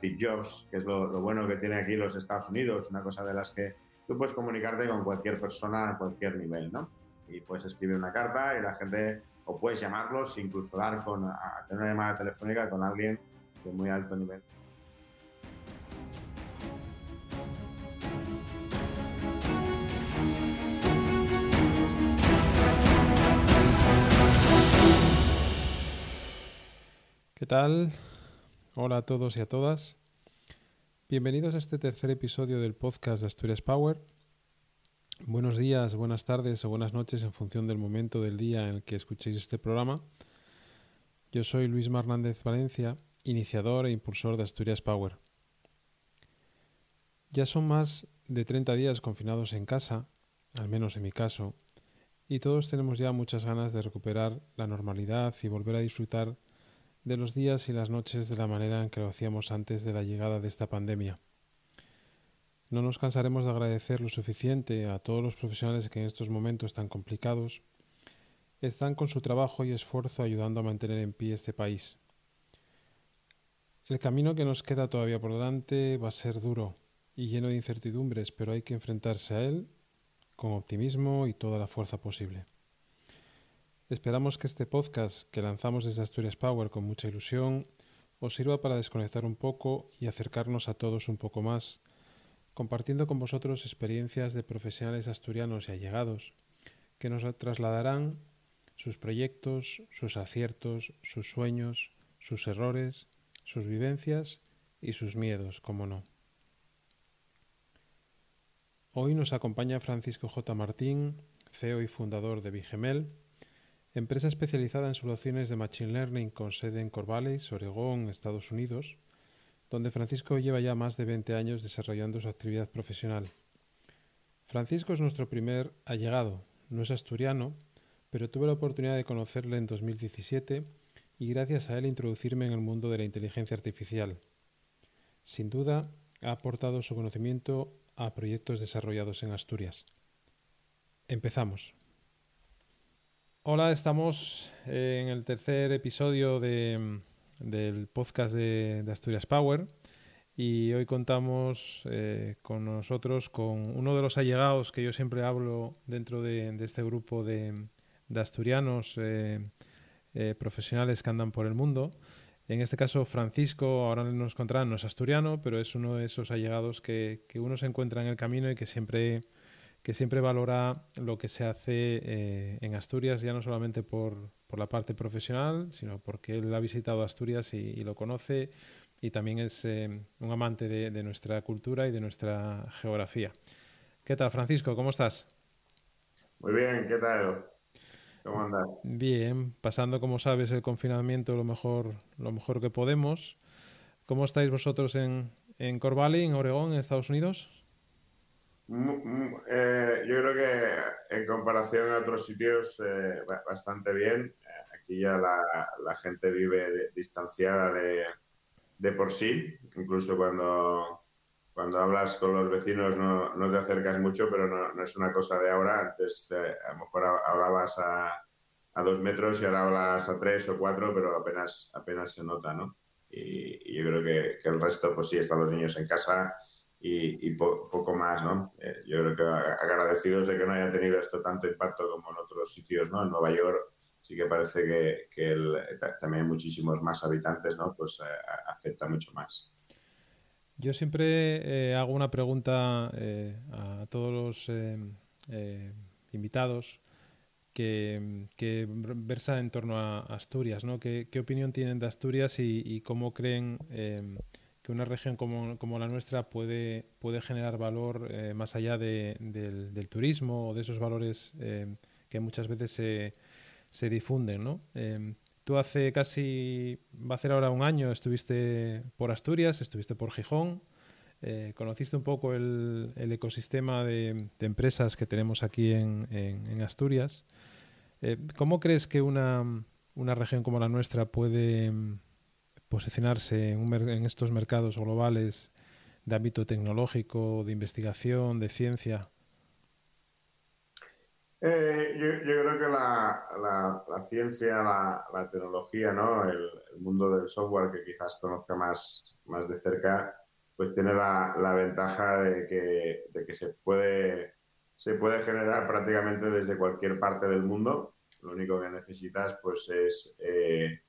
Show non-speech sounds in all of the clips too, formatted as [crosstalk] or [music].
Steve Jobs, que es lo, bueno que tiene aquí los Estados Unidos, una cosa de las que tú puedes comunicarte con cualquier persona a cualquier nivel, ¿no? Y puedes escribir una carta y la gente, o puedes llamarlos, incluso dar con, tener una llamada telefónica con alguien de muy alto nivel. ¿Qué tal? Hola a todos y a todas. Bienvenidos a este tercer episodio del podcast de Asturias Power. Buenos días, buenas tardes o buenas noches en función del momento del día en el que escuchéis este programa. Yo soy Luis Hernández Valencia, iniciador e impulsor de Asturias Power. Ya son más de 30 días confinados en casa, al menos en mi caso, y todos tenemos ya muchas ganas de recuperar la normalidad y volver a disfrutar de los días y las noches de la manera en que lo hacíamos antes de la llegada de esta pandemia. No nos cansaremos de agradecer lo suficiente a todos los profesionales que en estos momentos tan complicados están con su trabajo y esfuerzo ayudando a mantener en pie este país. El camino que nos queda todavía por delante va a ser duro y lleno de incertidumbres, pero hay que enfrentarse a él con optimismo y toda la fuerza posible. Esperamos que este podcast que lanzamos desde Asturias Power con mucha ilusión os sirva para desconectar un poco y acercarnos a todos un poco más, compartiendo con vosotros experiencias de profesionales asturianos y allegados que nos trasladarán sus proyectos, sus aciertos, sus sueños, sus errores, sus vivencias y sus miedos, como no. Hoy nos acompaña Francisco J. Martín, CEO y fundador de Vigemel, empresa especializada en soluciones de Machine Learning con sede en Corvallis, Oregón, Estados Unidos, donde Francisco lleva ya más de 20 años desarrollando su actividad profesional. Francisco es nuestro primer allegado, no es asturiano, pero tuve la oportunidad de conocerle en 2017 y gracias a él introducirme en el mundo de la inteligencia artificial. Sin duda, ha aportado su conocimiento a proyectos desarrollados en Asturias. Empezamos. Hola, estamos en el tercer episodio de, del podcast de, Asturias Power y hoy contamos eh, con nosotros con uno de los allegados que yo siempre hablo dentro de, este grupo de, asturianos eh, eh, profesionales que andan por el mundo. En este caso, Francisco, ahora nos encontrarán, no es asturiano, pero es uno de esos allegados que uno se encuentra en el camino y que siempre que siempre valora lo que se hace eh, en Asturias, ya no solamente por, por, la parte profesional, sino porque él ha visitado Asturias y, lo conoce y también es eh, un amante de, de, nuestra cultura y de nuestra geografía. ¿Qué tal, Francisco? ¿Cómo estás? Muy bien, ¿qué tal? ¿Cómo andas? Bien, pasando, como sabes, el confinamiento lo mejor, lo mejor que podemos. ¿Cómo estáis vosotros en, en Corvallis, en Oregón, en Estados Unidos? Eh, yo creo que en comparación a otros sitios, eh, bastante bien. Aquí ya la, gente vive distanciada de, por sí. Incluso cuando, cuando hablas con los vecinos no, te acercas mucho, pero no, es una cosa de ahora. Antes eh, a lo mejor hablabas a, dos metros y ahora hablas a tres o cuatro, pero apenas, apenas se nota, ¿no? Y, yo creo que, que, el resto, pues sí, están los niños en casa y, poco más, ¿no? Eh, yo creo que agradecidos de que no haya tenido esto tanto impacto como en otros sitios, ¿no? En Nueva York sí que parece que, también hay muchísimos más habitantes, ¿no? Pues eh, afecta mucho más. Yo siempre eh, hago una pregunta a todos los invitados que, que, versa en torno a Asturias, ¿no? ¿Qué, qué opinión tienen de Asturias y, y cómo creen que una región como, como, la nuestra puede, puede generar valor eh, más allá de, del, turismo o de esos valores eh, que muchas veces se, se difunden. ¿no? Eh, tú hace casi, va a ser ahora un año, estuviste por Asturias, estuviste por Gijón, conociste un poco el, el ecosistema de, de, empresas que tenemos aquí en, en, en Asturias. ¿Cómo crees que una, una región como la nuestra puede posicionarse en, estos mercados globales de ámbito tecnológico, de investigación, de ciencia? Eh, yo, creo que la, ciencia, la, tecnología, ¿no? El, mundo del software que quizás conozca más, más de cerca, pues tiene la, ventaja de que, se, puede, se puede generar prácticamente desde cualquier parte del mundo. Lo único que necesitas pues es, eh,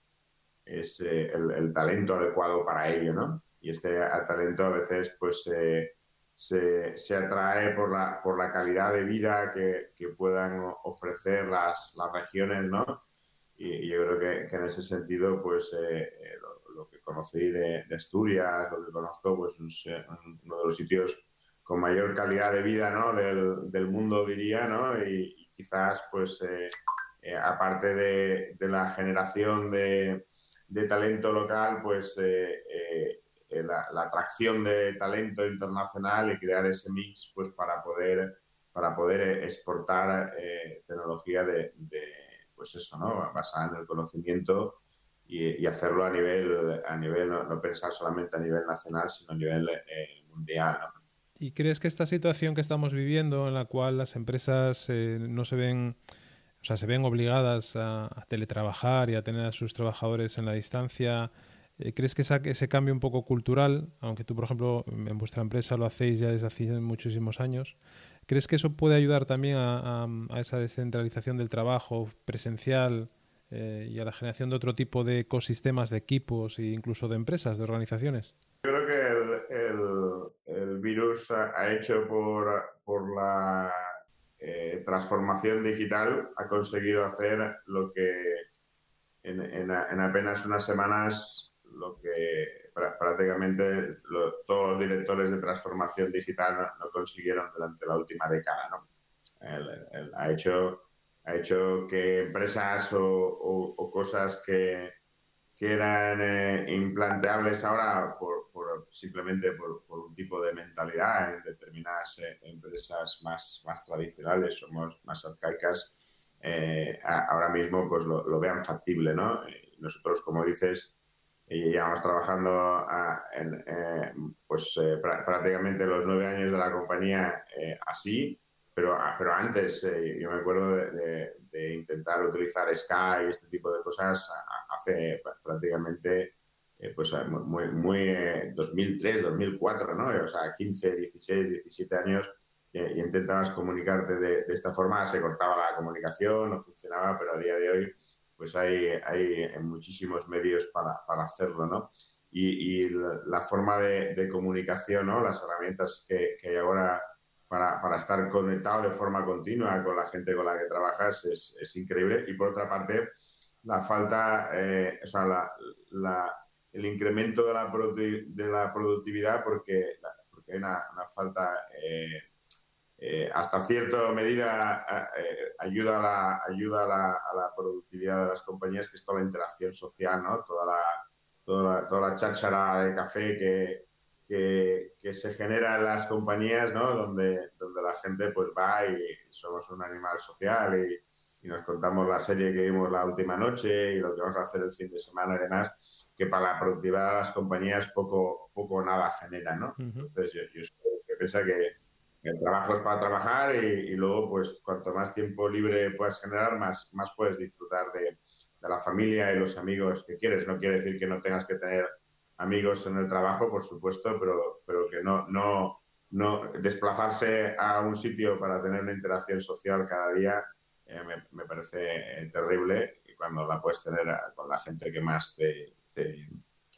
es eh, el, talento adecuado para ello, ¿no? Y este talento a veces pues se, se, atrae por la, por la calidad de vida que, que puedan ofrecer las, las regiones, ¿no? Y, yo creo que, en ese sentido, pues eh, eh, lo, que conocí de, Asturias, lo que conozco, pues uno de los sitios con mayor calidad de vida, ¿no? Del, del mundo, diría, ¿no? Y, quizás, pues, eh, aparte de, de, la generación de, de talento local, pues eh, la, atracción de talento internacional y crear ese mix pues para poder para poder eh, exportar eh, tecnología de, pues eso no basada en el conocimiento y, hacerlo a nivel a nivel no, pensar solamente a nivel nacional sino a nivel mundial ¿Y crees que esta situación que estamos viviendo, en la cual las empresas no se ven, o sea, se ven obligadas a, teletrabajar y a tener a sus trabajadores en la distancia, eh, ¿Crees que ese cambio un poco cultural, aunque tú, por ejemplo, en vuestra empresa lo hacéis ya desde hace muchísimos años, ¿crees que eso puede ayudar también a, esa descentralización del trabajo presencial eh, y a la generación de otro tipo de ecosistemas de equipos e incluso de empresas, de organizaciones? Yo creo que el, virus ha, hecho por la eh, transformación digital, ha conseguido hacer lo que en, en apenas unas semanas lo que prácticamente todos los directores de transformación digital no, consiguieron durante la última década. ¿no? ha, hecho, ha hecho que empresas o, cosas que, que eran eh, ahora por, simplemente por, un tipo de mentalidad en determinadas eh, empresas más, más tradicionales, somos más arcaicas, eh, ahora mismo pues lo, lo, vean factible. ¿no? nosotros, como dices, y llevamos trabajando ah, en, eh, pues eh, prácticamente los nueve años de la compañía eh, así, pero, pero antes yo me acuerdo de, intentar utilizar Sky y este tipo de cosas hace prácticamente pues muy, muy 2003, 2004, ¿no? O sea, 15, 16, 17 años y, intentabas comunicarte de, de esta forma, se cortaba la comunicación, no funcionaba, pero a día de hoy pues hay, hay muchísimos medios para, para hacerlo, ¿no? Y, y la, forma de, de, comunicación, ¿no? Las herramientas que, que hay ahora para, para, estar conectado de forma continua con la gente con la que trabajas es, es increíble. Y por otra parte, la falta, eh, o sea, la, la, el incremento de la, de la productividad porque, porque hay una, una falta eh, eh, hasta cierta medida eh, ayuda, a la, ayuda a la, productividad de las compañías, que es toda la interacción social, ¿no? toda, la, toda, la, toda cháchara de café que, que, se genera en las compañías, ¿no? donde, donde la gente pues va y somos un animal social y, nos contamos la serie que vimos la última noche y lo que vamos a hacer el fin de semana y demás, que para la productividad de las compañías poco poco nada genera. ¿no? Entonces yo, yo que piensa que el trabajo es para trabajar y, luego, pues, cuanto más tiempo libre puedas generar, más, más puedes disfrutar de, de, la familia y los amigos que quieres. No quiere decir que no tengas que tener amigos en el trabajo, por supuesto, pero, pero que no, no, no desplazarse a un sitio para tener una interacción social cada día eh, me, me, parece eh, terrible y cuando la puedes tener con la gente que más te, te,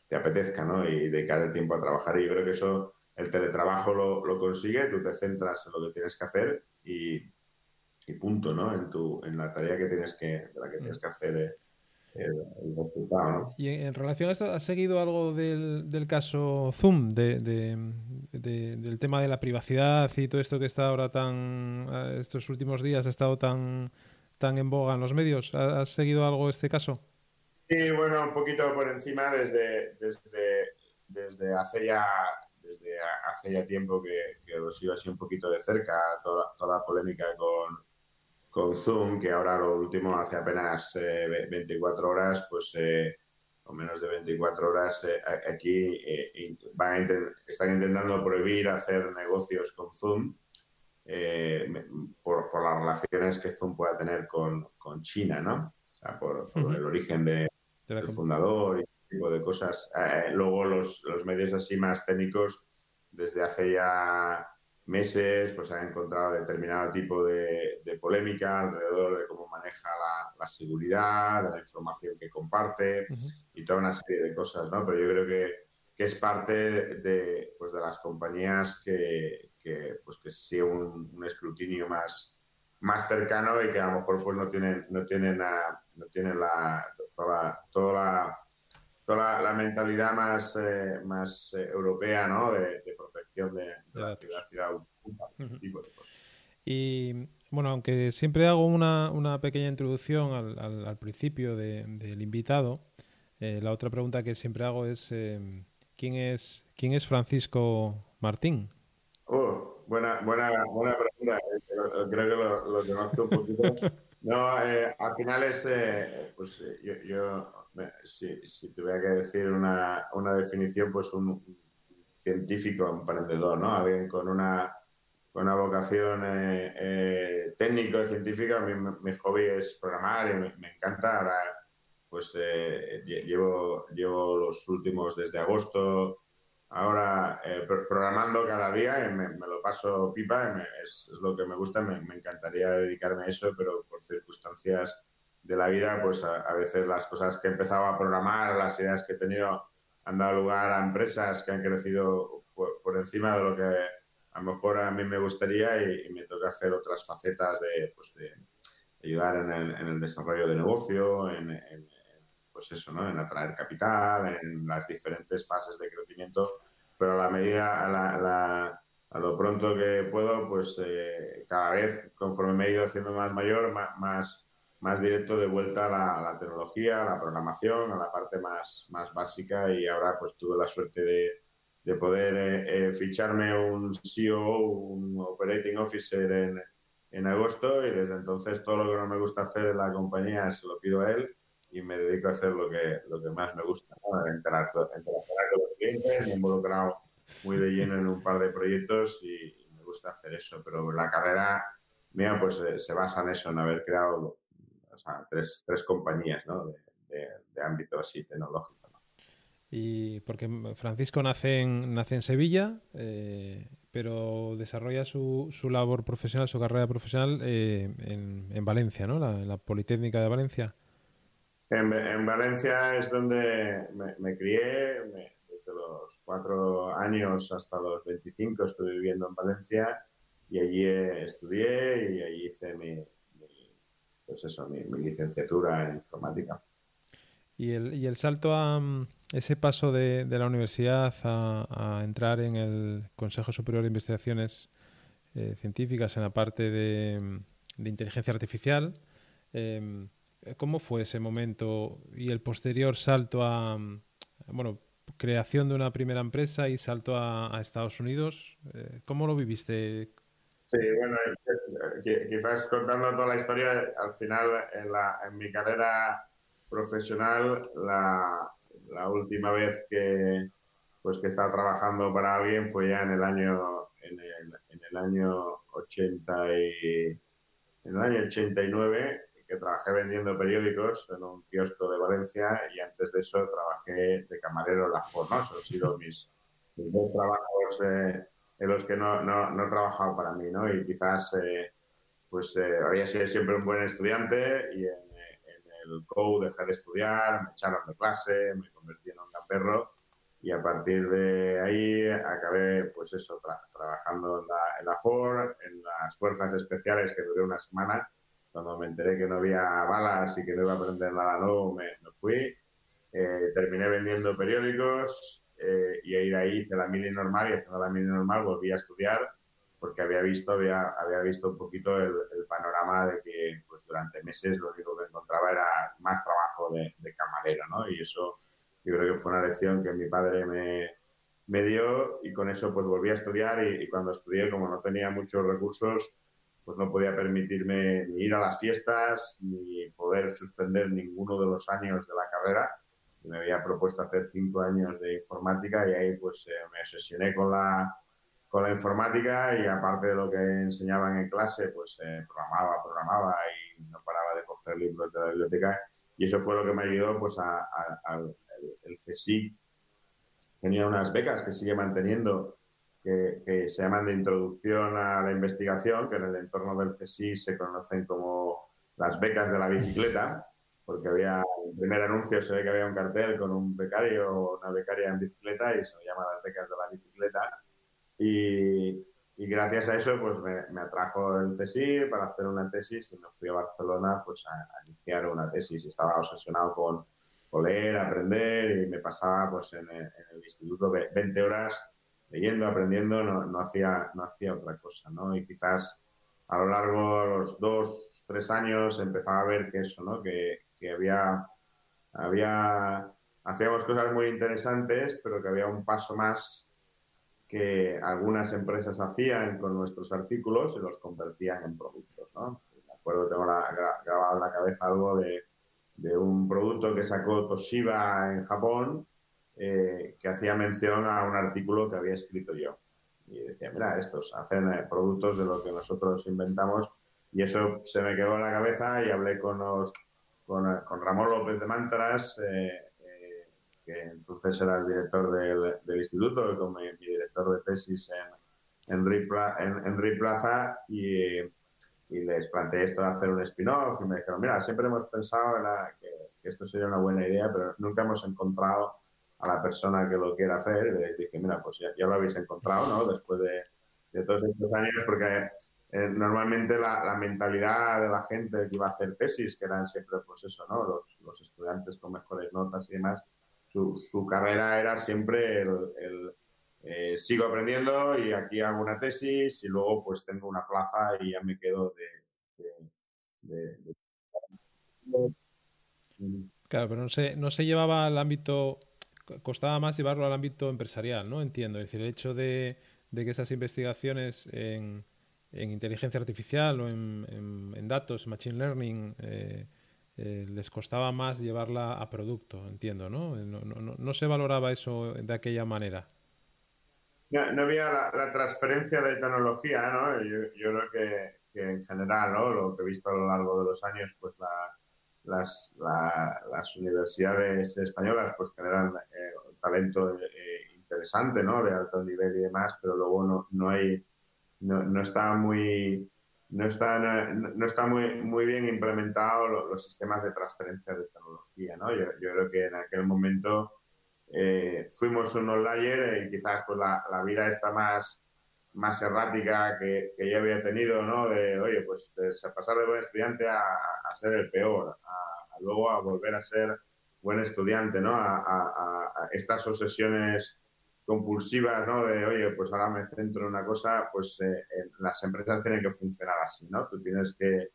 te apetezca, ¿no? Y dedicar el tiempo a trabajar. Y yo creo que eso el teletrabajo lo, consigue, tú te centras en lo que tienes que hacer y, punto, ¿no? En, tu, en la tarea que tienes que, de la que tienes que hacer eh, el, resultado, ¿no? Y en, relación a esto, ¿has seguido algo del, del caso Zoom, de, de, del tema de la privacidad y todo esto que está ahora tan, estos últimos días ha estado tan, tan en boga en los medios? ¿Has seguido algo este caso? Sí, bueno, un poquito por encima desde, desde, desde hace ya desde hace ya tiempo que, que lo sigo así un poquito de cerca, toda, toda la polémica con, con Zoom, que ahora lo último, hace apenas 24 eh, horas, pues, eh, o menos de 24 horas, eh, aquí van están intentando prohibir hacer negocios con Zoom. eh, por, las relaciones que Zoom pueda tener con, China, ¿no? O sea, por, el origen de, del fundador y ese tipo de cosas. Eh, luego los, los medios así más técnicos, desde hace ya meses, pues han encontrado determinado tipo de, polémica alrededor de cómo maneja la, seguridad, de la información que comparte y toda una serie de cosas, ¿no? Pero yo creo que, que es parte de, pues de las compañías que, que pues que sea un, un, escrutinio más, más cercano y que a lo mejor pues no tienen, no tienen, no tienen la, toda, toda la toda la, mentalidad más, eh, más eh, europea, ¿no? De, protección de, la privacidad. Y bueno, aunque siempre hago una, una pequeña introducción al, al, principio del invitado, eh, la otra pregunta que siempre hago es ¿quién es quién es Francisco Martín? Oh, buena, buena, buena pregunta. Creo que lo, lo conozco un poquito. [laughs] No, al final es, pues yo, yo si, si, tuviera que decir una, una, definición, pues un científico emprendedor, ¿no? Alguien con una, con una vocación eh, eh, técnico-científica. Mi, mi, hobby es programar y me, encanta. Ahora, pues eh, llevo, llevo los últimos desde agosto ahora programando cada día y me, lo paso pipa, es, es, lo que me gusta, me, me, encantaría dedicarme a eso, pero por circunstancias de la vida, pues a, veces las cosas que he empezado a programar, las ideas que he tenido, han dado lugar a empresas que han crecido por, encima de lo que a lo mejor a mí me gustaría y, me toca hacer otras facetas de, pues de ayudar en el, en el, desarrollo de negocio, en, pues eso, ¿no? en atraer capital, en las diferentes fases de crecimiento, pero a la medida, a, la, a lo pronto que puedo, pues eh, cada vez, conforme me he ido haciendo más mayor, más más directo de vuelta a la, tecnología, a la programación, a la parte más, más básica. Y ahora pues tuve la suerte de, de poder eh, eh, ficharme un CEO, un Operating Officer en, en, agosto. Y desde entonces todo lo que no me gusta hacer en la compañía se lo pido a él y me dedico a hacer lo que, lo que más me gusta, ¿no? interactuar, con los clientes, me he involucrado muy de lleno en un par de proyectos y, me gusta hacer eso, pero la carrera mía pues eh, se basa en eso, en haber creado tres, tres compañías ¿no? de, de, ámbito así tecnológico. Y porque Francisco nace en, nace en Sevilla, eh, pero desarrolla su, su, labor profesional, su carrera profesional eh, en, en, Valencia, ¿no? La, la, Politécnica de Valencia. En, en Valencia es donde me, crié, desde los cuatro años hasta los 25 estuve viviendo en Valencia y allí estudié y allí hice mi, pues eso, mi, licenciatura en informática. Y el, y el salto a mm, ese paso de, de la universidad a, entrar en el Consejo Superior de Investigaciones eh, Científicas en la parte de, mm, de inteligencia artificial, em, ¿cómo fue ese momento y el posterior salto a, mm, bueno, creación de una primera empresa y salto a, Estados Unidos? Eh, ¿Cómo lo viviste? Sí, bueno, quizás contando toda la historia, al final en, la, en mi carrera profesional, la, la, última vez que pues que estaba trabajando para alguien fue ya en el año en el, en el año 80 y, en el año 89 que trabajé vendiendo periódicos en un kiosco de Valencia y antes de eso trabajé de camarero en la Ford, ¿no? Esos han sido [laughs] mis, mis dos trabajos eh, en los que no, no, no, he trabajado para mí, ¿no? Y quizás, eh, pues, eh, había sido siempre un buen estudiante y en, el COU dejé de estudiar, me echaron de clase, me convertí en un gamberro y a partir de ahí acabé, pues eso, trabajando en la, en la Ford, en las fuerzas especiales que duré una semana. Cuando me enteré que no había balas y que no iba a aprender nada nuevo, me, me fui. Eh, terminé vendiendo periódicos, eh, y ahí de ahí hice la mili normal y haciendo la mili normal volví a estudiar porque había visto, había, había visto un poquito el, panorama de que pues, durante meses lo único que encontraba era más trabajo de, de, camarero, ¿no? Y eso yo creo que fue una lección que mi padre me, me dio y con eso pues volví a estudiar y, y, cuando estudié, como no tenía muchos recursos, pues no podía permitirme ni ir a las fiestas ni poder suspender ninguno de los años de la carrera me había propuesto hacer cinco años de informática y ahí pues eh, me obsesioné con la, con la informática y aparte de lo que enseñaban en clase, pues eh, programaba, programaba y no paraba de coger libros de la biblioteca. Y eso fue lo que me ayudó pues al el CSIC. Tenía unas becas que sigue manteniendo que, se llaman de introducción a la investigación, que en el entorno del CSI se conocen como las becas de la bicicleta, porque había, el primer anuncio se ve que había un cartel con un becario o una becaria en bicicleta y se llama las becas de la bicicleta. Y, y gracias a eso pues me, me, atrajo el CSI para hacer una tesis y me fui a Barcelona pues a, iniciar una tesis estaba obsesionado con, con, leer, aprender y me pasaba pues en el, en el instituto 20 horas leyendo, aprendiendo, no, no, hacía, no hacía otra cosa, ¿no? Y quizás a lo largo de los dos, tres años empezaba a ver que eso, ¿no? Que, que había, había, hacíamos cosas muy interesantes, pero que había un paso más que algunas empresas hacían con nuestros artículos y los convertían en productos, ¿no? Me acuerdo, tengo grabado en la cabeza algo de, de un producto que sacó Toshiba en Japón, eh, que hacía mención a un artículo que había escrito yo. Y decía, mira, estos hacen eh, productos de lo que nosotros inventamos. Y eso se me quedó en la cabeza y hablé con, los, con, con Ramón López de Mantras, eh, que entonces era el director del, del instituto, como mi, mi, director de tesis en, en, Ripla, en, en Plaza, y, y, les planteé esto de hacer un spin-off. Y me dijeron, mira, siempre hemos pensado en la, que, que esto sería una buena idea, pero nunca hemos encontrado a la persona que lo quiera hacer le dije, mira, pues ya, lo habéis encontrado, ¿no? Después de, todos estos años, porque eh, normalmente la, mentalidad de la gente que iba a hacer tesis, que eran siempre, pues eso, ¿no? Los, los estudiantes con mejores notas y demás, su, su carrera era siempre el, eh, sigo aprendiendo y aquí hago una tesis y luego pues tengo una plaza y ya me quedo de, de... Claro, pero no se, no se llevaba al ámbito costaba más llevarlo al ámbito empresarial, ¿no? Entiendo. Es decir, el hecho de, de que esas investigaciones en, en, inteligencia artificial o en, en, datos, machine learning, eh, eh, les costaba más llevarla a producto, entiendo, ¿no? No, no, no se valoraba eso de aquella manera. No, había la, transferencia de tecnología, ¿no? Yo, yo creo que, que, en general, ¿no? Lo que he visto a lo largo de los años, pues la las, la, las universidades españolas pues generan eh, talento eh, interesante, ¿no? De alto nivel y demás, pero luego no, no hay, no, no está muy, no está, no está muy, muy bien implementado los, sistemas de transferencia de tecnología, ¿no? Yo, yo creo que en aquel momento eh, fuimos un online y quizás pues la, la vida está más más errática que, que, yo había tenido, ¿no? De, oye, pues de pasar de buen estudiante a, a ser el peor, luego a volver a ser buen estudiante, ¿no? A, estas obsesiones compulsivas, ¿no? De, oye, pues ahora me centro en una cosa, pues eh, las empresas tienen que funcionar así, ¿no? Tú tienes que,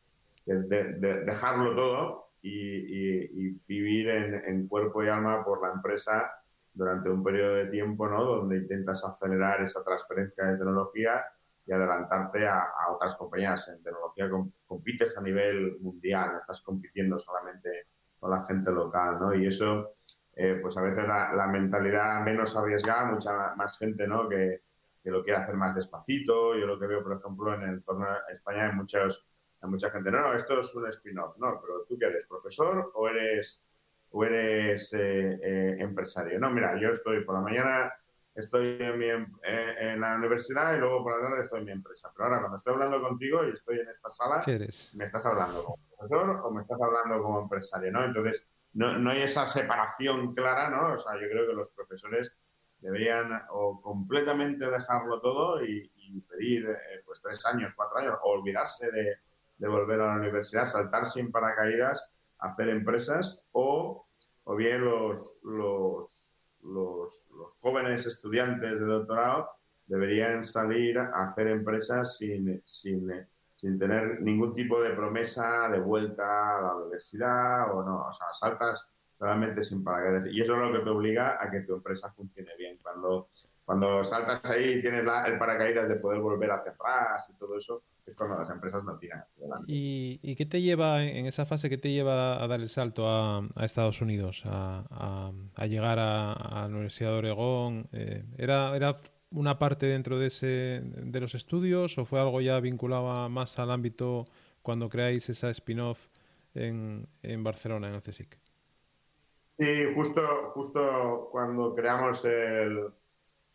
que de, de dejarlo todo y vivir en, en cuerpo y alma por la empresa durante un periodo de tiempo, ¿no? Donde intentas acelerar esa transferencia de tecnología y adelantarte a, a otras compañías. En tecnología com compites a nivel mundial, no estás compitiendo solamente con la gente local, ¿no? Y eso, eh, pues a veces la, la, mentalidad menos arriesgada, mucha más gente, ¿no? Que, que, lo quiere hacer más despacito. Yo lo que veo, por ejemplo, en el entorno de España hay, muchos, hay mucha gente, no, no, esto es un spin-off, ¿no? Pero tú que eres profesor o eres o eres eh, eh, empresario. No, mira, yo estoy por la mañana, estoy en, mi, em, eh, en, la universidad y luego por la tarde estoy en mi empresa. Pero ahora cuando estoy hablando contigo y estoy en esta sala, ¿me estás hablando como profesor o me estás hablando como empresario? ¿no? Entonces, no, no hay esa separación clara, ¿no? O sea, yo creo que los profesores deberían o completamente dejarlo todo y, y pedir eh, pues tres años, cuatro años, o olvidarse de, de volver a la universidad, saltar sin paracaídas hacer empresas o, o bien los, los, los, los, jóvenes estudiantes de doctorado deberían salir a hacer empresas sin, sin, sin tener ningún tipo de promesa de vuelta a la universidad o no, o sea, saltas realmente sin paracaídas. Y eso es lo que te obliga a que tu empresa funcione bien. Cuando, cuando saltas ahí y tienes la, el paracaídas de poder volver hacia atrás y todo eso, es cuando las empresas no tiran ¿Y, ¿Y, qué te lleva, en esa fase, qué te lleva a dar el salto a, a Estados Unidos, a, a, a llegar a, a, la Universidad de Oregón? Eh, ¿era, ¿Era una parte dentro de, ese, de los estudios o fue algo ya vinculado más al ámbito cuando creáis esa spin-off en, en, Barcelona, en el CSIC? Sí, justo, justo cuando creamos el,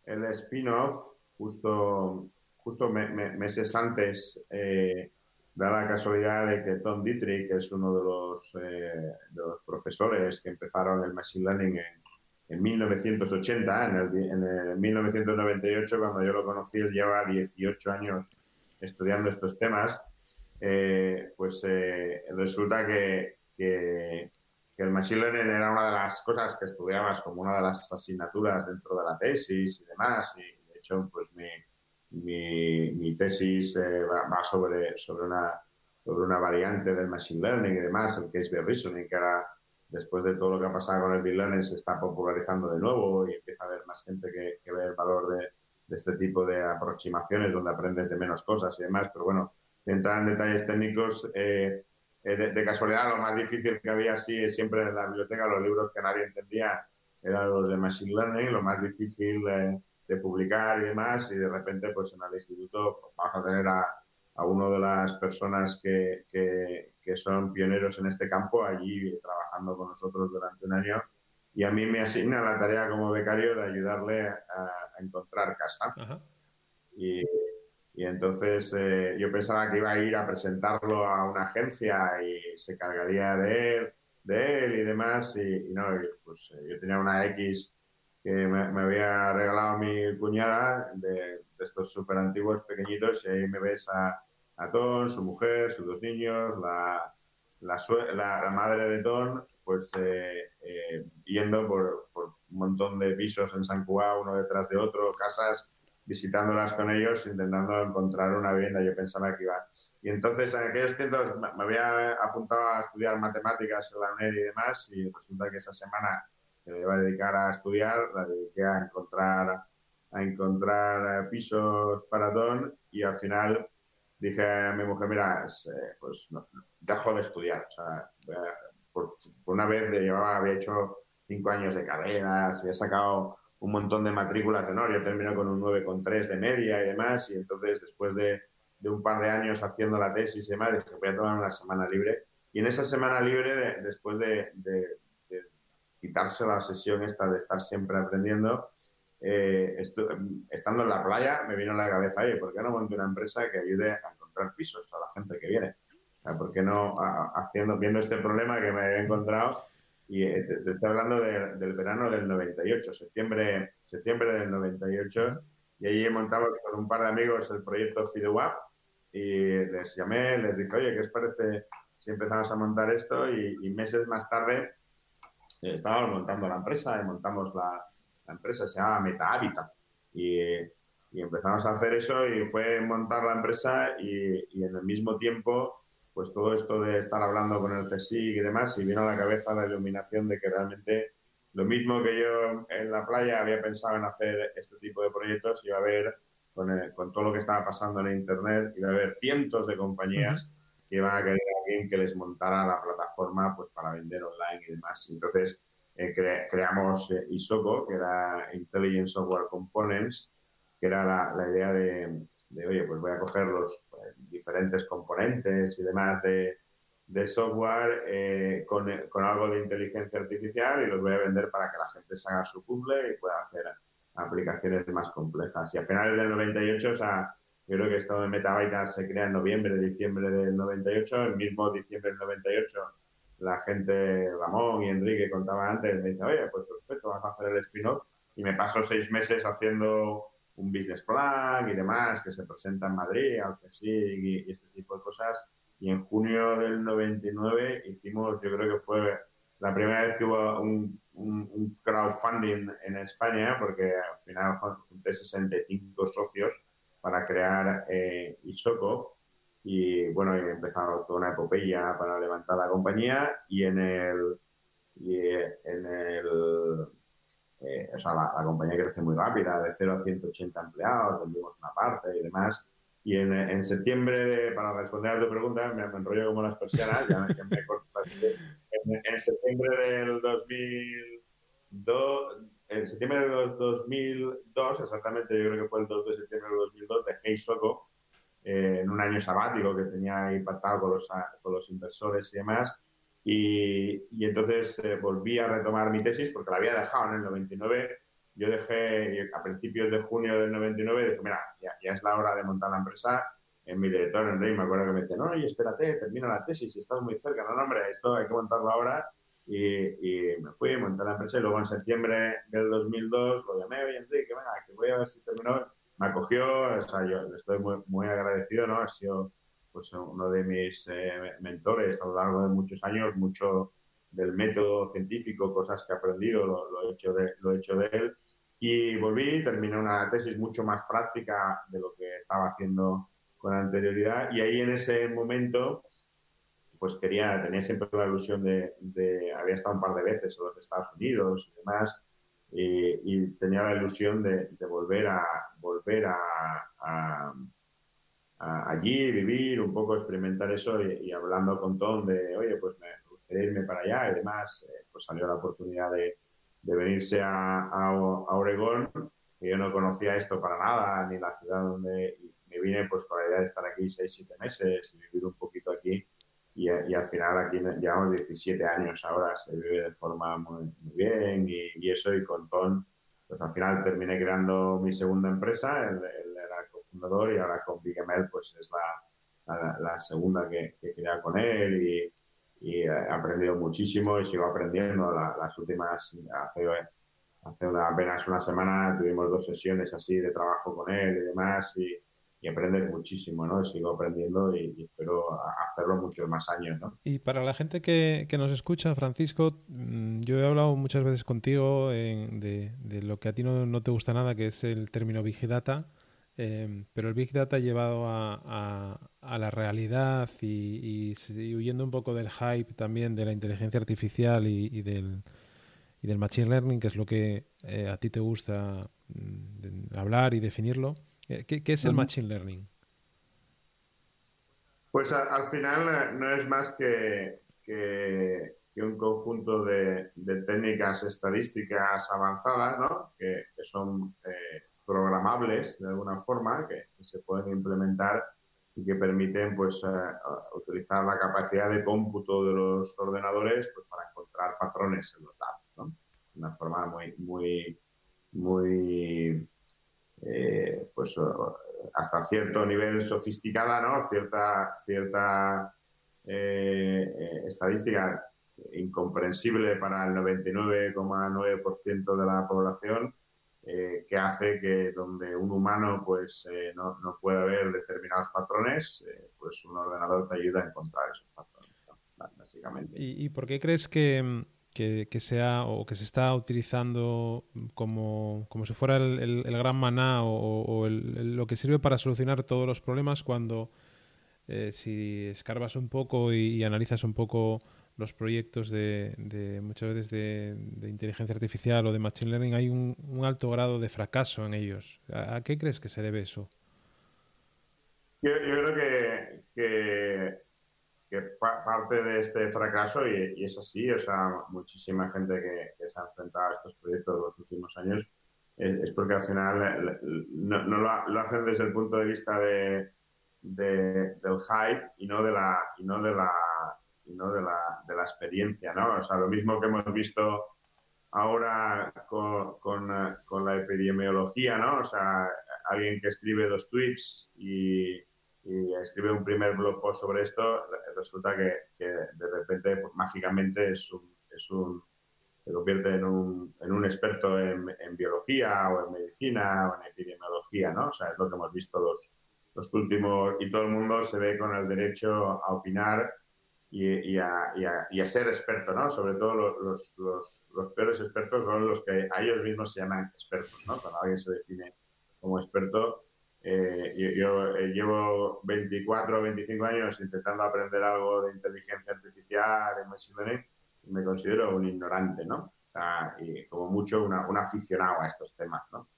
el spin-off, justo, justo meses antes, eh, da la casualidad de que Tom Dietrich, que es uno de los, eh, de los profesores que empezaron el Machine Learning en, en 1980, en el, en el 1998, cuando yo lo conocí, él lleva 18 años estudiando estos temas, eh, pues resulta que, el Machine Learning era una de las cosas que estudiabas como una de las asignaturas dentro de la tesis y demás, y de hecho, pues mi, mi, mi tesis eh, va, sobre, sobre, una, sobre una variante del Machine Learning y demás, el Case-Based Reasoning, que era después de todo lo que ha pasado con el Big Learning, se está popularizando de nuevo y empieza a haber más gente que, ve el valor de, este tipo de aproximaciones donde aprendes de menos cosas y demás. Pero bueno, entrar en detalles técnicos, eh, eh, de, casualidad, lo más difícil que había así siempre en la biblioteca, los libros que nadie entendía eran los de Machine Learning, lo más difícil eh, de publicar y demás. Y de repente, pues en el instituto pues, vamos a tener a, a una de las personas que, que, que son pioneros en este campo allí trabajando con nosotros durante un año y a mí me asigna la tarea como becario de ayudarle a, encontrar casa. Y, y, entonces eh, yo pensaba que iba a ir a presentarlo a una agencia y se cargaría de él, de él y demás. Y, no, pues eh, yo tenía una X que me, me había regalado mi cuñada de, de estos súper antiguos pequeñitos y ahí me ves a a Ton, su mujer, sus dos niños, la, la, madre de Ton, pues eh, eh, yendo por, un montón de pisos en San Cuá, uno detrás de otro, casas, visitándolas con ellos, intentando encontrar una vivienda. Yo pensaba que iba. Y entonces en aquellos tiempos me había apuntado a estudiar matemáticas en la UNED y demás, y resulta que esa semana que me iba a dedicar a estudiar, la dediqué a encontrar, a encontrar pisos para Don, y al final dije a mi mujer, mira, eh, pues dejo de estudiar. O sea, por, una vez llevaba, había hecho cinco años de carreras, había sacado un montón de matrículas de honor, yo terminé con un 9,3 de media y demás, y entonces después de, un par de años haciendo la tesis y demás, dije, voy a tomar una semana libre. Y en esa semana libre, después de, quitarse la sesión esta de estar siempre aprendiendo, eh, estando en la playa, me vino a la cabeza, oye, ¿por qué no monto una empresa que ayude a encontrar pisos a la gente que viene? ¿Por qué no haciendo, viendo este problema que me había encontrado? Y eh, te, estoy hablando del verano del 98, septiembre, septiembre del 98, y allí montamos con un par de amigos el proyecto FIDEWAP y les llamé, les dije, oye, ¿qué os parece si empezamos a montar esto? Y, meses más tarde eh, estábamos montando la empresa y montamos la, la empresa se llama Meta y, y, empezamos a hacer eso y fue montar la empresa y, y, en el mismo tiempo pues todo esto de estar hablando con el CSIC y demás y vino a la cabeza la iluminación de que realmente lo mismo que yo en la playa había pensado en hacer este tipo de proyectos iba a haber con, con todo lo que estaba pasando en internet iba a haber cientos de compañías que iban a querer a alguien que les montara la plataforma pues para vender online y demás. Entonces eh, creamos eh, ISOCO, que era Intelligent Software Components, que era la, idea de, oye, pues voy a coger los pues, diferentes componentes y demás de, software eh, con, algo de inteligencia artificial y los voy a vender para que la gente se haga su puzzle y pueda hacer aplicaciones más complejas. Y a finales del 98, o sea, yo creo que esto de Metabytes se crea en noviembre, diciembre del 98, el mismo diciembre del 98 la gente, Ramón y Enrique contaba antes, me dice, oye, pues perfecto, vas a hacer el spin-off. Y me paso seis meses haciendo un business plan y demás, que se presenta en Madrid, al CSIC y, este tipo de cosas. Y en junio del 99 hicimos, yo creo que fue la primera vez que hubo un, crowdfunding en España, porque al final junté 65 socios para crear eh, Isoco y bueno, empezado toda una epopeya para levantar la compañía y en el... Y en el eh, o sea, la, compañía crece muy rápida, de 0 a 180 empleados, vendimos una parte y demás. Y en, en septiembre, para responder a tu pregunta, me, enrollo como las persianas, ya me, me corto, en, en, septiembre del 2002, en septiembre de 2002, exactamente yo creo que fue el 2 de septiembre de 2002, dejé Isoko eh, en un año sabático que tenía ahí pactado con los, con los inversores y demás. Y, y entonces eh, volví a retomar mi tesis porque la había dejado en el 99. Yo dejé a principios de junio del 99 y dije, mira, ya, ya es la hora de montar la empresa. En mi director, en Rey, me acuerdo que me decía, no, oye, espérate, termina la tesis, estás muy cerca. No, no, hombre, esto hay que montarlo ahora. Y, y, me fui, monté la empresa y luego en septiembre del 2002 lo llamé, oye, Enrique, venga, que voy a ver si terminó me acogió, o sea, yo estoy muy, muy agradecido, ¿no? Ha sido pues, uno de mis eh, mentores a lo largo de muchos años, mucho del método científico, cosas que he aprendido, lo, he, hecho de, lo he hecho de él. Y volví, terminé una tesis mucho más práctica de lo que estaba haciendo con anterioridad. Y ahí en ese momento, pues quería, tenía siempre la ilusión de, de había estado un par de veces en los Estados Unidos y demás, y, tenía la ilusión de, volver a volver a, allí, vivir, un poco experimentar eso y, hablando con Tom de, oye, pues me gustaría irme para allá y demás, eh, pues salió la oportunidad de, venirse a, Oregón, que yo no conocía esto para nada, ni la ciudad donde me vine pues con la idea de estar aquí seis, siete meses y vivir un poquito aquí. Y, al final aquí llevamos 17 años ahora, se vive de forma muy, bien y, eso y con Ton, pues al final terminé creando mi segunda empresa, era el cofundador y ahora con Bigemel pues es la, la, segunda que, que crea con él y, he aprendido muchísimo y sigo aprendiendo las últimas, hace, hace apenas una semana tuvimos dos sesiones así de trabajo con él y demás y y aprender muchísimo, ¿no? Sigo aprendiendo y, espero hacerlo muchos más años, ¿no? Y para la gente que, nos escucha, Francisco, mm, yo he hablado muchas veces contigo de, lo que a ti no, te gusta nada, que es el término Big Data, em, pero el Big Data llevado a, la realidad y, huyendo un poco del hype también de la inteligencia artificial y, del, del Machine Learning, que es lo que eh, a ti te gusta mm, hablar y definirlo. Eh, ¿Qué, es el Machine Learning? Pues al final eh, no es más que, que, un conjunto de, técnicas estadísticas avanzadas, ¿no? que, son eh, programables de alguna forma, que, se pueden implementar y que permiten pues, utilizar la capacidad de cómputo de los ordenadores pues, para encontrar patrones en los datos. De una forma muy, muy, muy eh, pues hasta cierto nivel sofisticada, ¿no? Cierta, cierta eh, eh, estadística incomprensible para el 99,9% de la población, que hace que donde un humano pues no, no pueda ver determinados patrones, pues un ordenador te ayuda a encontrar esos patrones, básicamente. ¿Y, por qué crees que, que, sea o que se está utilizando como, como si fuera el, gran maná o, lo que sirve para solucionar todos los problemas cuando eh, si escarbas un poco y, analizas un poco los proyectos de, muchas veces de, inteligencia artificial o de machine learning hay un, alto grado de fracaso en ellos. ¿A, qué crees que se debe eso? Yo, creo que que parte de este fracaso, y, es así, o sea, muchísima gente que, se ha enfrentado a estos proyectos los últimos años, es, porque al final no, lo, hacen desde el punto de vista de, del hype y no de la y no de la y no de la, de la experiencia, ¿no? O sea, lo mismo que hemos visto ahora con, con, con la epidemiología, ¿no? O sea, alguien que escribe dos tweets y escribe un primer blog post sobre esto, resulta que, que de repente pues, mágicamente es un, es un, se convierte en un, en un experto en, en, biología o en medicina o en epidemiología, ¿no? O sea, es lo que hemos visto los, los últimos, y todo el mundo se ve con el derecho a opinar y, y, a, y, a, y a, ser experto, ¿no? Sobre todo los, los, los, peores expertos son los que a ellos mismos se llaman expertos, ¿no? Cuando alguien se define como experto, eh, yo, eh, llevo 24 o 25 años intentando aprender algo de inteligencia artificial, de machine learning, y me considero un ignorante, ¿no? y como mucho una, un aficionado a estos temas, ¿no?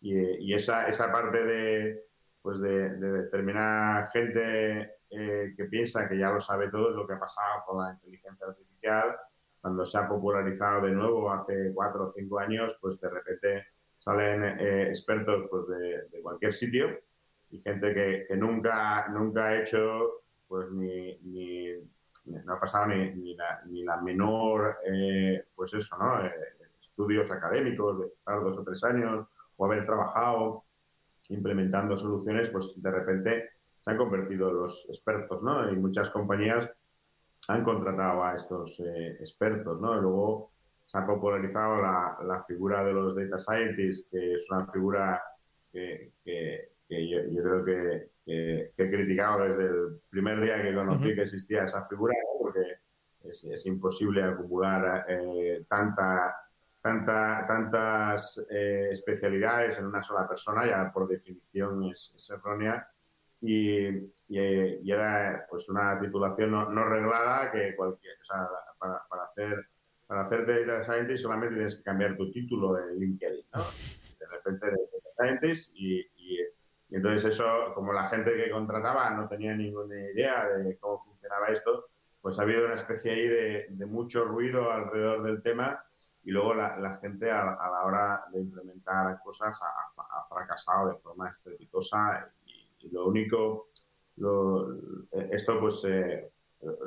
Y esa, esa parte de, pues de, de determinada gente eh, que piensa que ya lo sabe todo es lo que ha pasado con la inteligencia artificial cuando se ha popularizado de nuevo hace cuatro o cinco años, pues de repente salen eh, expertos pues, de, cualquier sitio y gente que, nunca, nunca ha hecho, pues ni, ni no ha pasado ni, ni, la, ni la, menor, eh, pues eso, ¿no? Eh, estudios académicos de estar dos o tres años o haber trabajado implementando soluciones, pues de repente se han convertido los expertos, ¿no? Y muchas compañías han contratado a estos eh, expertos, ¿no? Y luego se ha popularizado la, la, figura de los data scientists, que es una figura que, que, yo, creo que, he criticado desde el primer día que conocí que existía esa figura, porque es, es, imposible acumular eh, tanta, tanta, tantas eh, especialidades en una sola persona, ya por definición es, errónea y, y, era pues una titulación no, reglada que cualquier, o sea, para, hacer para hacer data scientist solamente tienes que cambiar tu título en LinkedIn, ¿no? De repente de data scientist y, entonces eso, como la gente que contrataba no tenía ninguna idea de cómo funcionaba esto, pues ha habido una especie ahí de mucho ruido alrededor del tema y luego la, la gente a, a, la hora de implementar cosas ha, ha fracasado de forma estrepitosa y lo único, esto pues, eh,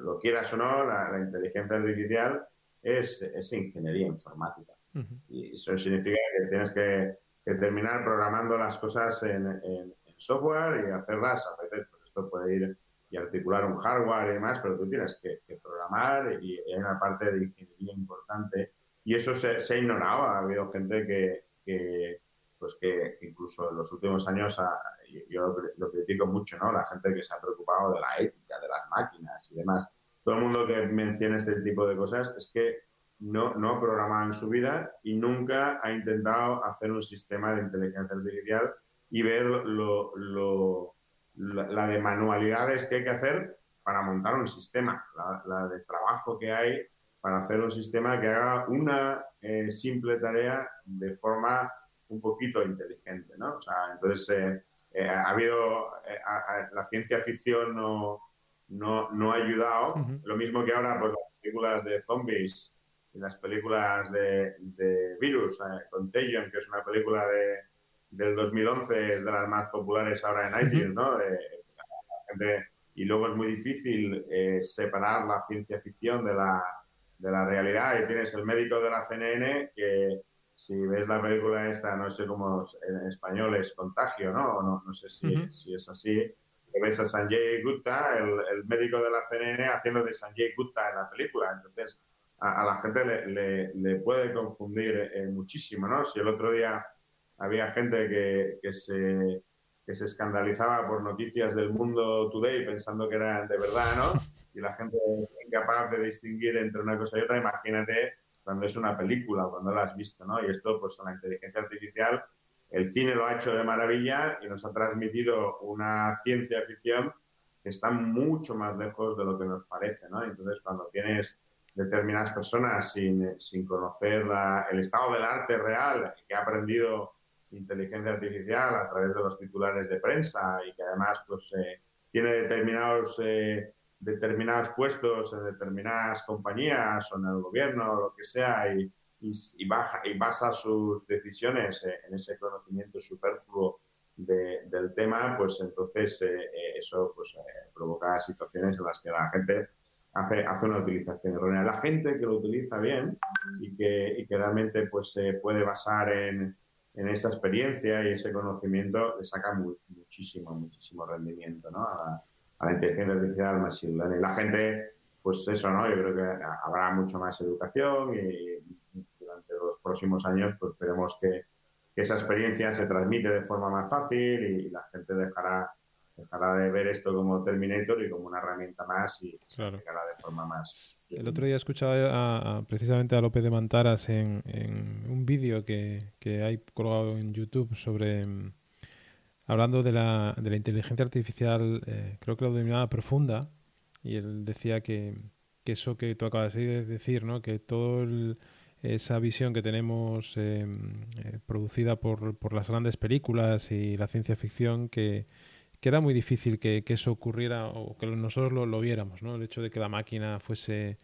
lo quieras o no, la, inteligencia artificial es, es ingeniería informática. Y eso significa que tienes que, terminar programando las cosas en, en, software y hacerlas. A veces pues, esto puede ir y articular un hardware y demás, pero tú tienes que, programar y, hay una parte de ingeniería importante. Y eso se, se ha ignorado. Ha habido gente que, que pues que incluso en los últimos años yo lo, critico mucho, ¿no? La gente que se ha preocupado de la ética, de las máquinas y demás. Todo el mundo que menciona este tipo de cosas es que no, no ha programado en su vida y nunca ha intentado hacer un sistema de inteligencia artificial y ver lo, lo, la, de manualidades que hay que hacer para montar un sistema, la, de trabajo que hay para hacer un sistema que haga una eh, simple tarea de forma un poquito inteligente, ¿no? O sea, entonces eh, eh, ha habido, la ciencia ficción no, no, no ha ayudado, lo mismo que ahora pues las películas de zombies y las películas de, de Virus, Contagion, que es una película de, del 2011, es de las más populares ahora en iTunes, ¿no? y luego es muy difícil separar la ciencia ficción de la, de la realidad. Y tienes el médico de la CNN que si ves la película esta, no sé cómo en español es contagio, ¿no? No, no sé si, si, es así. ves a Sanjay Gupta, el, el, médico de la CNN, haciendo de Sanjay Gupta en la película. Entonces, a, la gente le, le, puede confundir eh, muchísimo, ¿no? Si el otro día había gente que, que, se, que se escandalizaba por noticias del mundo today pensando que eran de verdad, ¿no? [laughs] Y la gente incapaz de distinguir entre una cosa y otra, imagínate cuando es una película, cuando la has visto, ¿no? Y esto, pues la inteligencia artificial, el cine lo ha hecho de maravilla y nos ha transmitido una ciencia ficción que está mucho más lejos de lo que nos parece, ¿no? Entonces, cuando tienes determinadas personas sin, sin conocer el estado del arte real, que ha aprendido inteligencia artificial a través de los titulares de prensa y que además pues, eh, tiene determinados eh, determinados puestos en determinadas compañías o en el gobierno o lo que sea y, y, baja, y basa sus decisiones en ese conocimiento superfluo del tema, pues entonces eh, eh, eso pues, eh, provoca situaciones en las que la gente hace, hace una utilización errónea. La gente que lo utiliza bien y que, y que realmente pues, se puede basar en, en, esa experiencia y ese conocimiento le saca muchísimo, muchísimo rendimiento ¿no? a la inteligencia artificial, machine learning. La gente, pues eso, ¿no? Yo creo que habrá mucho más educación y durante los próximos años, pues esperemos que, esa experiencia se transmite de forma más fácil y la gente dejará dejará de ver esto como Terminator y como una herramienta más y se de forma más... El otro día he escuchado precisamente a López de Mantaras en, un vídeo que, que, hay colgado en YouTube sobre hablando de la, de la inteligencia artificial, eh, creo que lo denominaba profunda, y él decía que, que, eso que tú acabas de decir, ¿no? que toda esa visión que tenemos em, eh, producida por, por, las grandes películas y la ciencia ficción, que, que era muy difícil que, que, eso ocurriera o que nosotros lo, lo viéramos, ¿no? el hecho de que la máquina fuese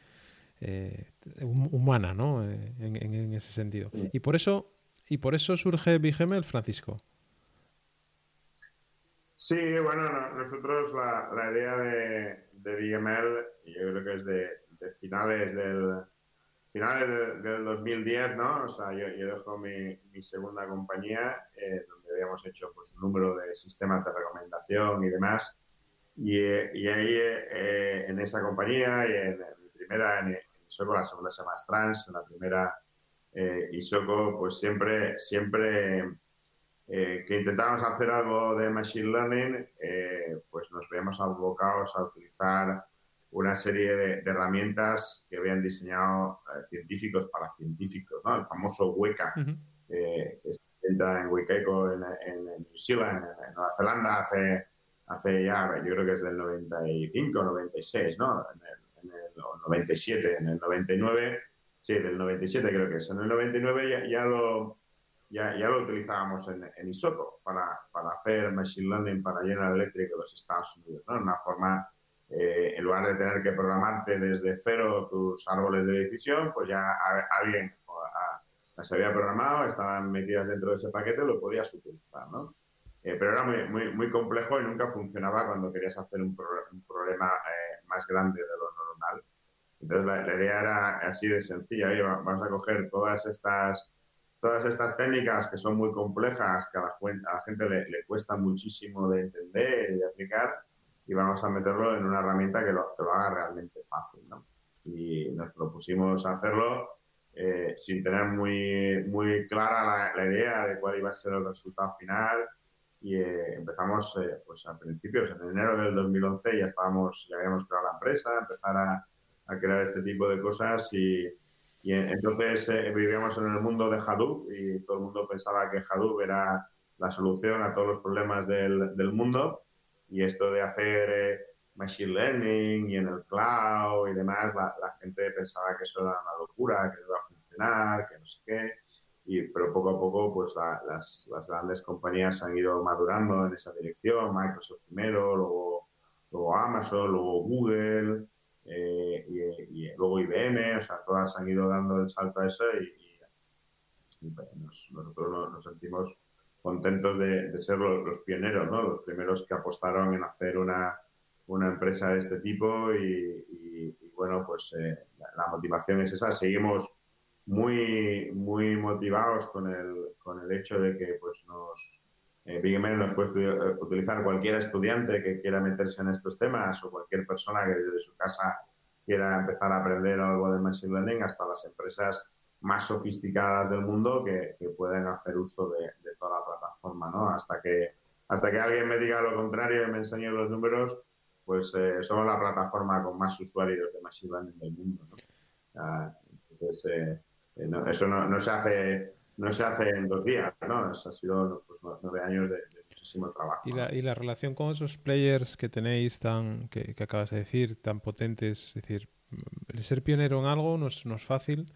humana, ¿no? En, ese sentido. Y por eso, y por eso surge Bigemel, Francisco. Sí, bueno, nosotros la, idea de, de BML, yo creo que es de, finales del finales del 2010, ¿no? O sea, yo, dejo mi, segunda compañía, eh, donde habíamos hecho pues, un número de sistemas de recomendación y demás. Y, y ahí, eh, en esa compañía, y en, mi primera, en, Isoco, la segunda se llama Trans, en la primera eh, Isoco, pues siempre, siempre eh, que intentábamos hacer algo de Machine Learning, eh, pues nos veíamos abocados a utilizar una serie de, herramientas que habían diseñado eh, científicos para científicos, ¿no? El famoso Weka, que se inventa en Wekeko en, en, New Zealand, en, Nueva Zelanda, hace, hace ya, yo creo que es del 95, 96, ¿no? En el, en el 97, en el 99, sí, del 97 creo que es. En el 99 ya, ya lo ya, ya lo utilizábamos en, en Isoto para, para, hacer Machine Learning para General Electric de los Estados Unidos. ¿no? Una forma, eh, en lugar de tener que programarte desde cero tus árboles de decisión, pues ya alguien las había programado, estaban metidas dentro de ese paquete, lo podías utilizar. ¿no? Eh, pero era muy, muy, muy, complejo y nunca funcionaba cuando querías hacer un, un problema eh, más grande de lo normal. Entonces la, la, idea era así de sencilla, Oye, vamos a coger todas estas todas estas técnicas que son muy complejas, que a la, gente le, cuesta muchísimo de entender y de aplicar, y vamos a meterlo en una herramienta que lo, haga realmente fácil. ¿no? Y nos propusimos hacerlo eh, sin tener muy, muy clara la, idea de cuál iba a ser el resultado final. Y eh, empezamos eh, pues a principios, en enero del 2011 ya estábamos, ya habíamos creado la empresa, empezar a, a crear este tipo de cosas y, y entonces eh, vivíamos en el mundo de Hadoop y todo el mundo pensaba que Hadoop era la solución a todos los problemas del, del mundo. Y esto de hacer eh, machine learning y en el cloud y demás, la, gente pensaba que eso era una locura, que no iba a funcionar, que no sé qué. Y, pero poco a poco, pues las, las, grandes compañías han ido madurando en esa dirección. Microsoft primero, luego, luego Amazon, luego Google. Eh, y, luego IBM, o sea, todas han ido dando el salto a eso y, pues, nosotros nos, sentimos contentos de, ser los, pioneros, ¿no? Los primeros que apostaron en hacer una, una empresa de este tipo y, bueno, pues eh, la, motivación es esa. Seguimos muy, muy motivados con el, con el hecho de que pues nos, eh, nos puede utilizar cualquier estudiante que quiera meterse en estos temas o cualquier persona que desde su casa quiera empezar a aprender algo de Machine Learning hasta las empresas más sofisticadas del mundo que, pueden hacer uso de, toda la plataforma, ¿no? Hasta que, hasta que alguien me diga lo contrario y me enseñe los números, pues eh, somos la plataforma con más usuarios de Machine Learning del mundo, ¿no? entonces, eh, eh, eso no, se hace no se hace en dos días, ¿no? Ha sido pues, nueve años de, muchísimo trabajo. ¿Y la, ¿Y la, relación con esos players que tenéis tan, que, acabas de decir, tan potentes, es decir, el ser pionero en algo no es, no es fácil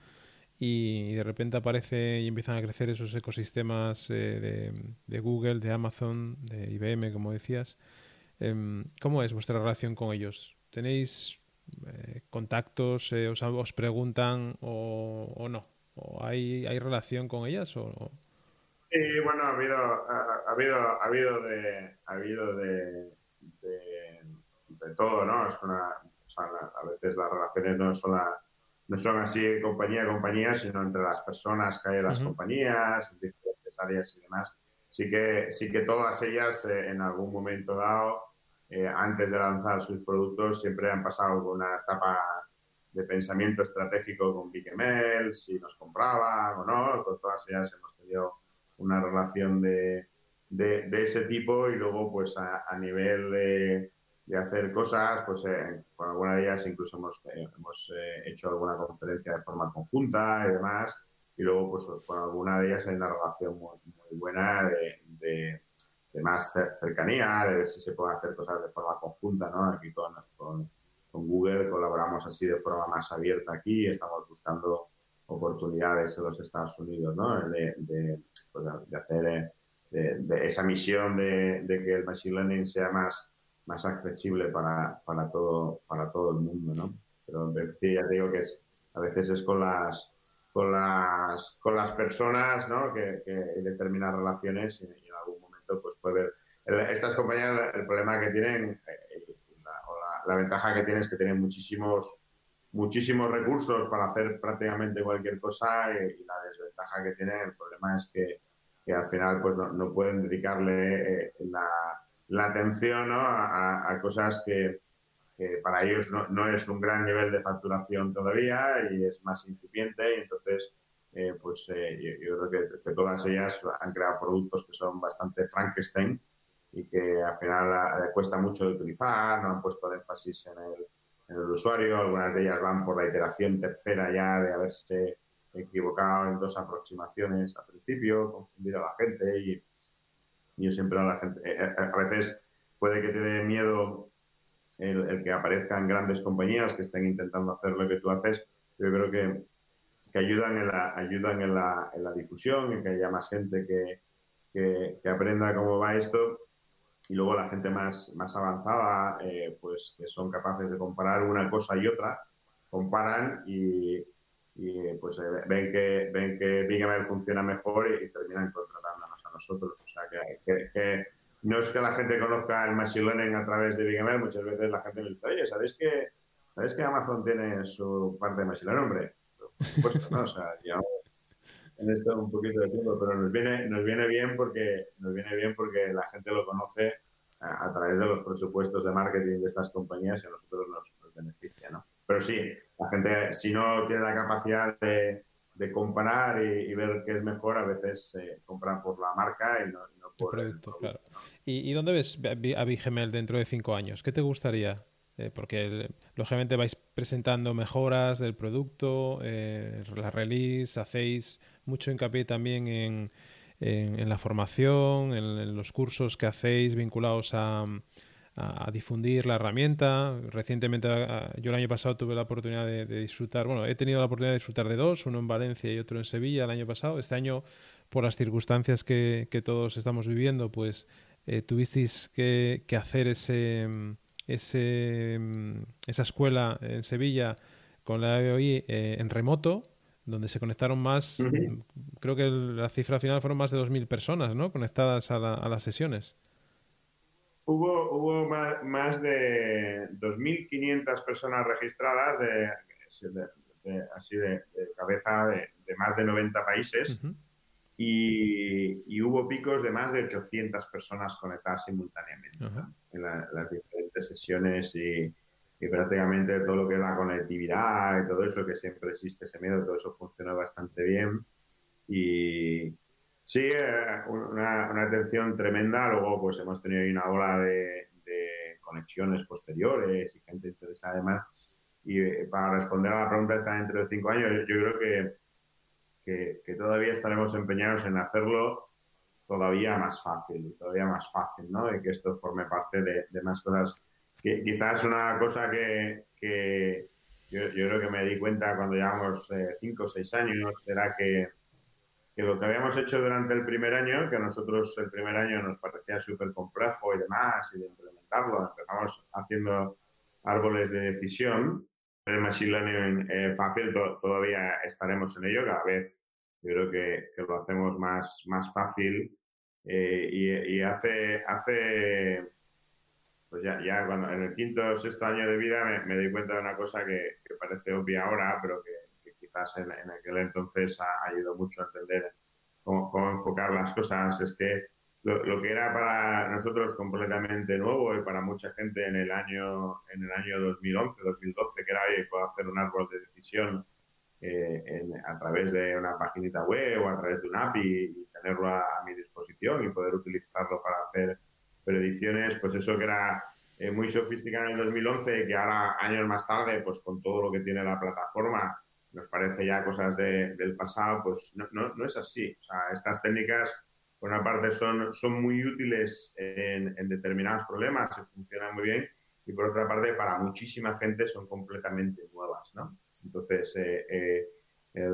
y de repente aparece y empiezan a crecer esos ecosistemas eh, de, de, Google, de Amazon, de IBM, como decías. Em, ¿Cómo es vuestra relación con ellos? ¿Tenéis eh, contactos, eh, os, os, preguntan o, o no? ¿O hay, hay relación con ellas? O, Sí, bueno, ha habido, ha, habido, ha habido de, ha habido de, de, todo, ¿no? Es una, a veces las relaciones no son, no son así compañía a compañía, sino entre las personas que hay en las compañías, en diferentes áreas y demás. Sí que, sí que todas ellas eh, en algún momento dado, eh, antes de lanzar sus productos, siempre han pasado por una etapa de pensamiento estratégico con BigML, si nos compraban o no, con todas ellas hemos tenido una relación de, de, ese tipo y luego pues a, nivel de, de, hacer cosas, pues eh, con alguna de ellas incluso hemos, eh, hemos eh, hecho alguna conferencia de forma conjunta y demás y luego pues con alguna de ellas hay una relación muy, muy buena de, de, más cercanía, de ver si se pueden hacer cosas de forma conjunta, ¿no? Aquí con, con con Google colaboramos así de forma más abierta aquí, estamos buscando oportunidades en los Estados Unidos, ¿no? De, de, pues hacer eh, de, esa misión de, que el Machine Learning sea más, más accesible para, para, todo, para todo el mundo, ¿no? Pero sí, ya te digo que es, a veces es con las con las con las personas ¿no? que, que determinas relaciones y, en algún momento pues puede ver estas compañías el problema que tienen la, ventaja que tienen es que tienen muchísimos muchísimos recursos para hacer prácticamente cualquier cosa y, la desventaja que tienen el problema es que, que al final pues no, pueden dedicarle eh, la, la, atención ¿no? a, cosas que, para ellos no, no, es un gran nivel de facturación todavía y es más incipiente y entonces eh, pues eh, yo, yo, creo que, que, todas ellas han creado productos que son bastante Frankenstein y que al final eh, cuesta mucho de utilizar, no han puesto el énfasis en el, en el usuario, algunas de ellas van por la iteración tercera ya de haberse equivocado en dos aproximaciones al principio, confundir a la gente y yo siempre a la gente, eh, eh, a veces puede que te dé miedo el, el, que aparezcan grandes compañías que estén intentando hacer lo que tú haces, yo creo que, que ayudan, en la, ayudan en, la, en la difusión, en que haya más gente que, que, que, aprenda cómo va esto y luego la gente más, más avanzada, eh, pues que son capaces de comparar una cosa y otra, comparan y, pues eh, ven que ven que Big funciona mejor y, terminan contratándonos a nosotros. O sea, que, no es que la gente conozca el Machine Learning a través de Big muchas veces la gente me dice, oye, ¿sabéis que, ¿sabéis que Amazon tiene su parte de Machine Learning? Hombre, por supuesto, ¿no? O sea, ya en esto un poquito de tiempo, pero nos viene, nos viene bien porque nos viene bien porque la gente lo conoce a, a través de los presupuestos de marketing de estas compañías y a nosotros nos, nos beneficia, ¿no? Pero sí, la gente, si no tiene la capacidad de, de comparar y, y, ver qué es mejor, a veces eh, compran por la marca y no, y no por el producto. El claro. ¿Y, ¿Y, dónde ves a Bigml dentro de cinco años? ¿Qué te gustaría? Eh, porque el, lógicamente vais presentando mejoras del producto, eh, la release, hacéis mucho hincapié también en, en, la formación, en, los cursos que hacéis vinculados a, a, difundir la herramienta. Recientemente, yo el año pasado tuve la oportunidad de, de, disfrutar, bueno, he tenido la oportunidad de disfrutar de dos, uno en Valencia y otro en Sevilla el año pasado. Este año, por las circunstancias que, que todos estamos viviendo, pues eh, tuvisteis que, que hacer ese, ese, esa escuela en Sevilla con la EOI eh, en remoto donde se conectaron más, uh -huh. creo que la cifra final fueron más de 2.000 personas, ¿no? Conectadas a, la, a las sesiones. Hubo, hubo más, más de 2.500 personas registradas, de, de, de así de, cabeza, de, más de 90 países, uh -huh. y, y, hubo picos de más de 800 personas conectadas simultáneamente uh -huh. ¿no? en la, las diferentes sesiones y prácticamente todo lo que es la conectividad y todo eso, que siempre existe ese miedo, todo eso funciona bastante bien. Y sí, eh, una, una atención tremenda. Luego, pues hemos tenido ahí una ola de, de conexiones posteriores y gente interesada además. Y eh, para responder a la pregunta esta dentro de cinco años, yo creo que, que, que todavía estaremos empeñados en hacerlo todavía más fácil, todavía más fácil, ¿no? Y que esto forme parte de, de más cosas quizás una cosa que, yo, creo que me di cuenta cuando llevamos eh, cinco o seis años era que, que, lo que habíamos hecho durante el primer año, que a nosotros el primer año nos parecía súper complejo y demás, y de implementarlo, empezamos haciendo árboles de decisión. El Machine Learning eh, fácil to todavía estaremos en ello, cada vez yo creo que, que lo hacemos más, más fácil eh, y, y hace, hace pues ya, ya cuando en el quinto o sexto año de vida me, me doy cuenta de una cosa que, que parece obvia ahora, pero que, que quizás en, en, aquel entonces ha, ayudado mucho a entender cómo, cómo enfocar las cosas. Es que lo, lo, que era para nosotros completamente nuevo y para mucha gente en el año, en el año 2011, 2012, que era, oye, puedo hacer un árbol de decisión eh, en, a través de una paginita web o a través de un API y tenerlo a, a mi disposición y poder utilizarlo para hacer predicciones, pues eso que era eh, muy sofisticado en el 2011 y que ahora, años más tarde, pues con todo lo que tiene la plataforma, nos parece ya cosas de, del pasado, pues no, no, es así. O sea, estas técnicas, por una parte, son, son muy útiles en, determinados problemas y funcionan muy bien, y por otra parte, para muchísima gente son completamente nuevas, ¿no? Entonces, eh, eh,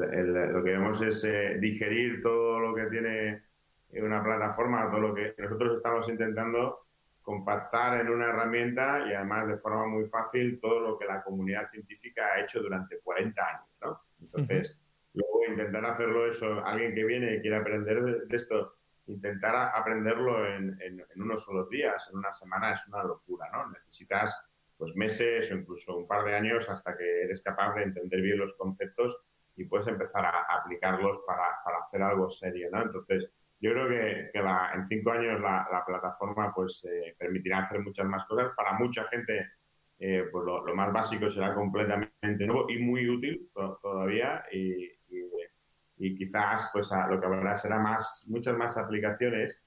lo que vemos es digerir todo lo que tiene una plataforma, todo lo que nosotros estamos intentando compactar en una herramienta y además de forma muy fácil todo lo que la comunidad científica ha hecho durante 40 años, ¿no? Entonces, luego intentar hacerlo eso, alguien que viene y quiere aprender de, esto, intentar aprenderlo en, en, en, unos solos días, en una semana, es una locura, ¿no? Necesitas pues meses o incluso un par de años hasta que eres capaz de entender bien los conceptos y puedes empezar a, aplicarlos para, para, hacer algo serio, ¿no? Entonces, yo creo que, que la, en cinco años la, la plataforma pues eh, permitirá hacer muchas más cosas. Para mucha gente, eh, pues lo, lo, más básico será completamente nuevo y muy útil todavía y, y, y quizás pues lo que habrá será más, muchas más aplicaciones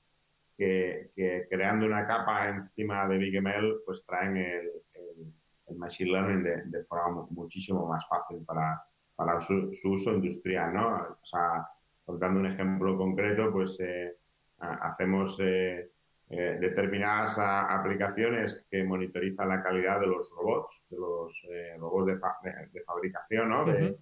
que, que, creando una capa encima de BigML pues traen el, el, el machine learning de, de, forma muchísimo más fácil para, para su, su uso industrial, ¿no? O sea, dando un ejemplo concreto, pues eh, hacemos eh, eh, determinadas a, aplicaciones que monitorizan la calidad de los robots, de los eh, robots de, fa de, de, fabricación, ¿no? Uh -huh.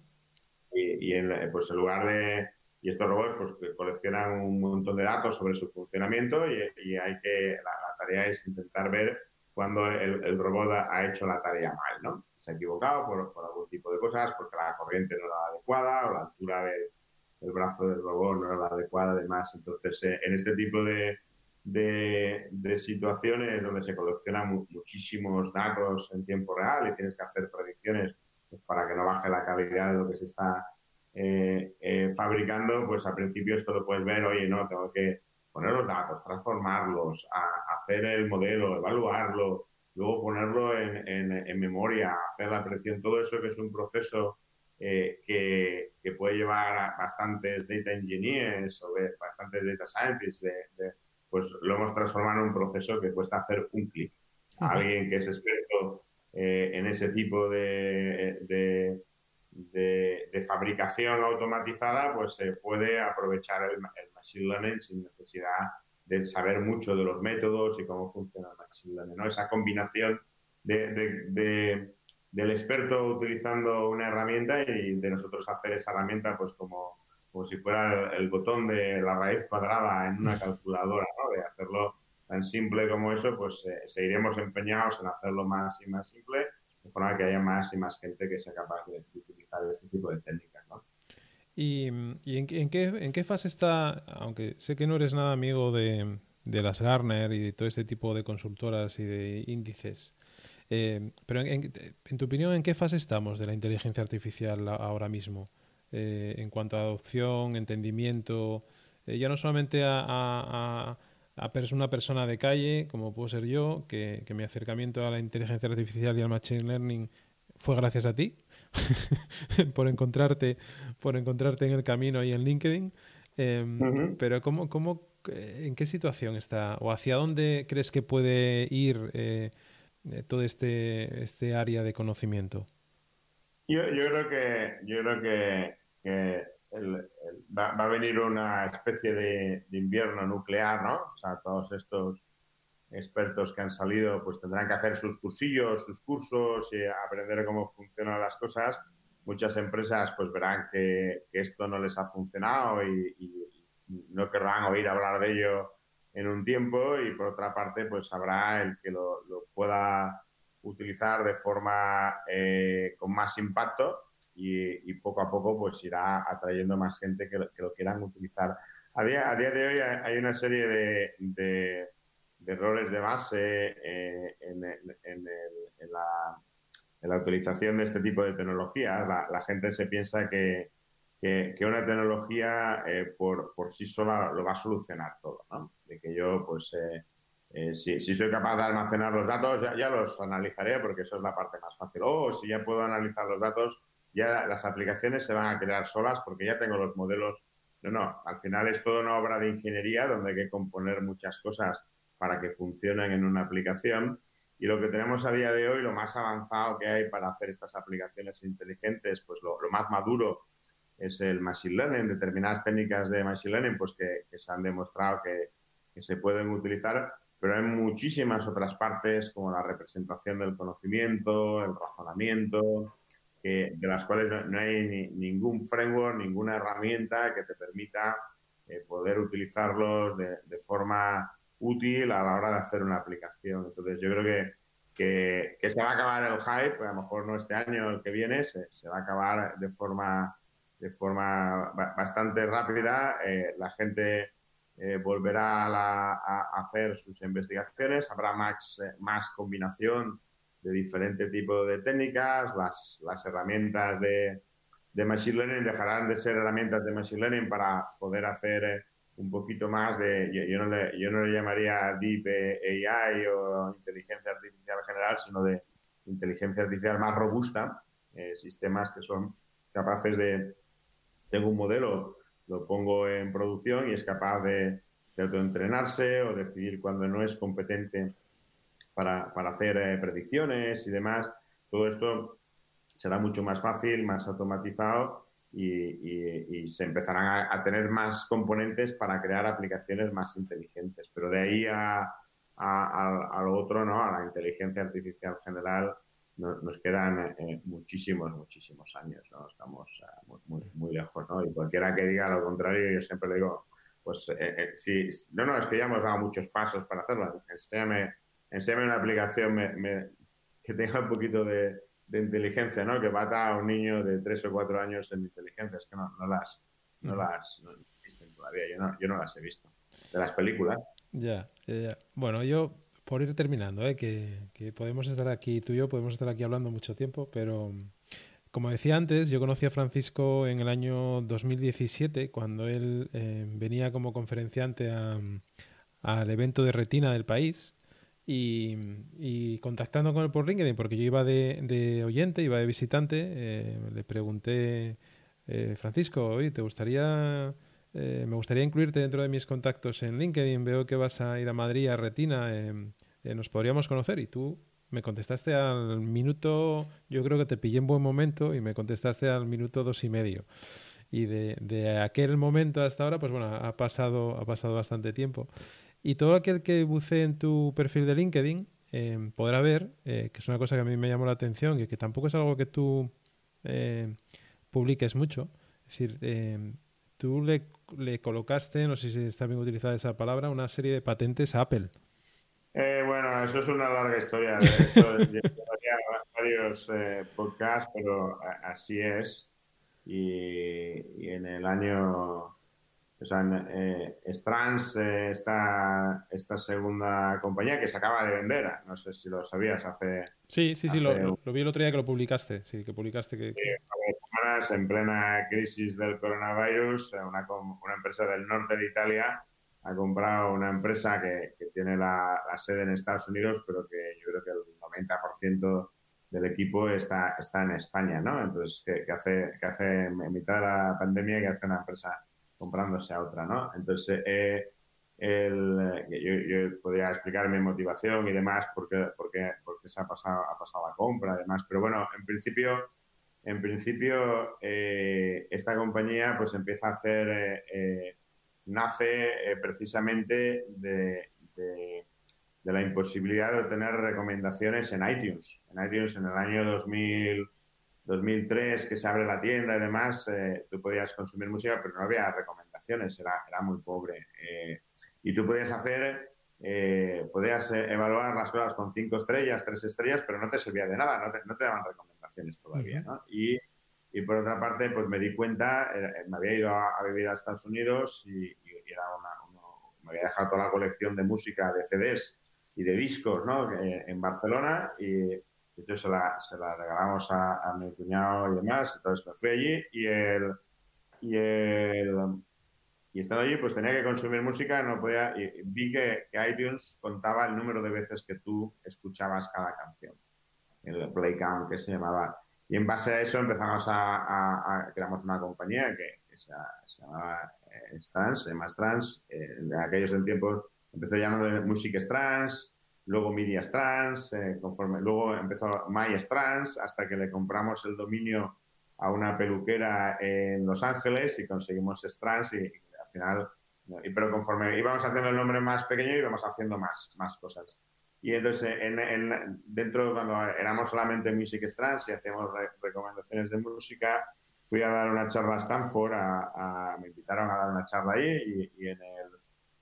Y, y en, pues en lugar de... Y estos robots pues, coleccionan un montón de datos sobre su funcionamiento y, y hay que... La, la, tarea es intentar ver cuando el, el, robot ha hecho la tarea mal, ¿no? Se ha equivocado por, por algún tipo de cosas, porque la corriente no era adecuada o la altura de el brazo del robot no era la adecuada, además. Entonces, eh, en este tipo de, de, situaciones donde se coleccionan mu muchísimos datos en tiempo real y tienes que hacer predicciones pues, para que no baje la calidad de lo que se está eh, eh, fabricando, pues al principio esto lo puedes ver, oye, no, tengo que poner los datos, transformarlos, a, hacer el modelo, evaluarlo, luego ponerlo en, en, en memoria, hacer la predicción, todo eso que es un proceso eh, que, que, puede llevar a bastantes data engineers o bastantes data scientists, de, de, pues lo hemos transformado en un proceso que cuesta hacer un clic. Alguien que es experto eh, en ese tipo de, de, de, fabricación automatizada, pues se puede aprovechar el, el, machine learning sin necesidad de saber mucho de los métodos y cómo funciona el machine learning. ¿no? Esa combinación de del experto utilizando una herramienta y de nosotros hacer esa herramienta pues como, como si fuera el, el botón de la raíz cuadrada en una calculadora, ¿no? De hacerlo tan simple como eso, pues eh, seguiremos empeñados en hacerlo más y más simple, de forma que haya más y más gente que sea capaz de, de utilizar este tipo de técnicas, ¿no? ¿Y, y en, en, qué, en, qué, fase está, aunque sé que no eres nada amigo de, de las Garner y de todo este tipo de consultoras y de índices, eh, pero en, en, tu opinión, ¿en qué fase estamos de la inteligencia artificial ahora mismo? Eh, en cuanto a adopción, entendimiento, eh, ya no solamente a, a, a pers una persona de calle, como puedo ser yo, que, que, mi acercamiento a la inteligencia artificial y al machine learning fue gracias a ti, [laughs] por encontrarte, por encontrarte en el camino y en LinkedIn. uh -huh. Pero ¿cómo, cómo, ¿en qué situación está o hacia dónde crees que puede ir? Eh, todo este, este área de conocimiento? Yo, yo creo que, yo creo que, el, va, va, a venir una especie de, invierno nuclear, ¿no? O sea, todos estos expertos que han salido pues tendrán que hacer sus cursillos, sus cursos y aprender cómo funcionan las cosas. Muchas empresas pues verán que, esto no les ha funcionado y no querrán oír hablar de ello en un tiempo y por otra parte pues habrá el que lo, pueda utilizar de forma eh, con más impacto y, poco a poco pues irá atrayendo más gente que lo, que lo quieran utilizar. A día, a día, de hoy hay una serie de, errores de base eh, en, la, utilización de este tipo de tecnologías. La gente se piensa que, que, que una tecnología eh, por, por, sí sola lo va a solucionar todo, ¿no? De que yo, pues, eh, eh, si, si, soy capaz de almacenar los datos, ya, ya, los analizaré porque eso es la parte más fácil. O si ya puedo analizar los datos, ya las aplicaciones se van a crear solas porque ya tengo los modelos. No, no, al final es toda una obra de ingeniería donde hay que componer muchas cosas para que funcionen en una aplicación. Y lo que tenemos a día de hoy, lo más avanzado que hay para hacer estas aplicaciones inteligentes, pues lo, lo más maduro es el machine learning, determinadas técnicas de machine learning pues que, que se han demostrado que, que, se pueden utilizar, pero hay muchísimas otras partes como la representación del conocimiento, el razonamiento, que, de las cuales no, no hay ni, ningún framework, ninguna herramienta que te permita eh, poder utilizarlos de, de, forma útil a la hora de hacer una aplicación. Entonces yo creo que, que, que se va a acabar el hype, a lo mejor no este año, el que viene, se, se va a acabar de forma de forma bastante rápida, la gente volverá a, hacer sus investigaciones, habrá más, más combinación de diferente tipo de técnicas, las, las herramientas de, de Machine Learning dejarán de ser herramientas de Machine Learning para poder hacer eh, un poquito más de, yo, no le, yo no le llamaría Deep AI o inteligencia artificial general, sino de inteligencia artificial más robusta, eh, sistemas que son capaces de, tengo un modelo, lo pongo en producción y es capaz de, autoentrenarse o decidir cuando no es competente para, para hacer eh, predicciones y demás. Todo esto será mucho más fácil, más automatizado y, se empezarán a, tener más componentes para crear aplicaciones más inteligentes. Pero de ahí a, a, lo otro, ¿no? a la inteligencia artificial general, nos quedan eh, muchísimos, muchísimos años. ¿no? Estamos eh, muy, muy, lejos. ¿no? Y cualquiera que diga lo contrario, yo siempre le digo, pues eh, sí, no, no, es que ya hemos dado muchos pasos para hacerlo. Enséñame, enséñame una aplicación que tenga un poquito de, de inteligencia, ¿no? Que bata a un niño de tres o cuatro años en inteligencia. Es que no, no las, no las no existen todavía. Yo no, yo no las he visto. De las películas. Ya, ya. Bueno, yo, por ir terminando, ¿eh? que, podemos estar aquí, tú y yo podemos estar aquí hablando mucho tiempo, pero como decía antes, yo conocí a Francisco en el año 2017, cuando él eh, venía como conferenciante al evento de retina del país y, contactando con él por LinkedIn, porque yo iba de, oyente, iba de visitante, eh, le pregunté, Francisco, oye, ¿te gustaría, me gustaría incluirte dentro de mis contactos en LinkedIn? Veo que vas a ir a Madrid a Retina, ¿nos podríamos conocer? Y tú me contestaste al minuto, yo creo que te pillé en buen momento y me contestaste al minuto dos y medio. Y de, de aquel momento hasta ahora, pues bueno, ha pasado, ha pasado bastante tiempo. Y todo aquel que bucee en tu perfil de LinkedIn eh, podrá ver, eh, que es una cosa que a mí me llamó la atención, que, que tampoco es algo que tú eh, publiques mucho. Es decir, tú le, le, colocaste, no sé si está bien utilizada esa palabra, una serie de patentes a Apple. Bueno, eso es una larga historia. Hecho, [laughs] varios podcasts, pero así es. y en el año o sea, eh, Strands, eh, esta, esta segunda compañía que se acaba de vender, no sé si lo sabías hace... Sí, sí, sí, lo, vi el otro día que lo publicaste, sí, que publicaste que... Sí, en plena crisis del coronavirus, eh, una, una, empresa del norte de Italia ha comprado una empresa que, que tiene la, sede en Estados Unidos, pero que yo creo que el 90% del equipo está, está en España, ¿no? Entonces, ¿qué, hace, qué hace en mitad de la pandemia? ¿Qué hace una empresa comprándose a otra, ¿no? Entonces, eh, el, yo, podría explicar mi motivación y demás, porque, porque, porque se ha pasado, ha pasado la compra, además, pero bueno, en principio, en principio eh, esta compañía pues empieza a hacer, eh, nace precisamente de, de, de, la imposibilidad de obtener recomendaciones en iTunes. En iTunes en el año 2000 2003 que se abre la tienda y demás, eh, tú podías consumir música, pero no había recomendaciones, era, era muy pobre. Eh, y tú podías hacer, eh, podías evaluar las cosas con cinco estrellas, tres estrellas, pero no te servía de nada, no te, no te daban recomendaciones todavía. ¿no? Y, y, por otra parte, pues me di cuenta, me había ido a, vivir a Estados Unidos y, era una, me había dejado toda la colección de música, de CDs y de discos ¿no? en Barcelona y entonces se la, se la regalamos a, mi cuñado y demás. Entonces me fui allí y el, y el y estando allí pues tenía que consumir música, no podía y vi que, iTunes contaba el número de veces que tú escuchabas cada canción, el play count que se llamaba. Y en base a eso empezamos a, a, creamos una compañía que, se, llamaba eh, Trans, se llama Trans. Eh, en aquellos en tiempos empezó llamando Music Trans, luego Media Trans, eh, conforme, luego empezó My Trans, hasta que le compramos el dominio a una peluquera en Los Ángeles y conseguimos Trans y, al final, y, pero conforme íbamos haciendo el nombre más pequeño íbamos haciendo más, más cosas. Y entonces, en, en, dentro, cuando éramos solamente Music Trans y hacíamos recomendaciones de música, fui a dar una charla a Stanford, a, me invitaron a dar una charla ahí y, y en el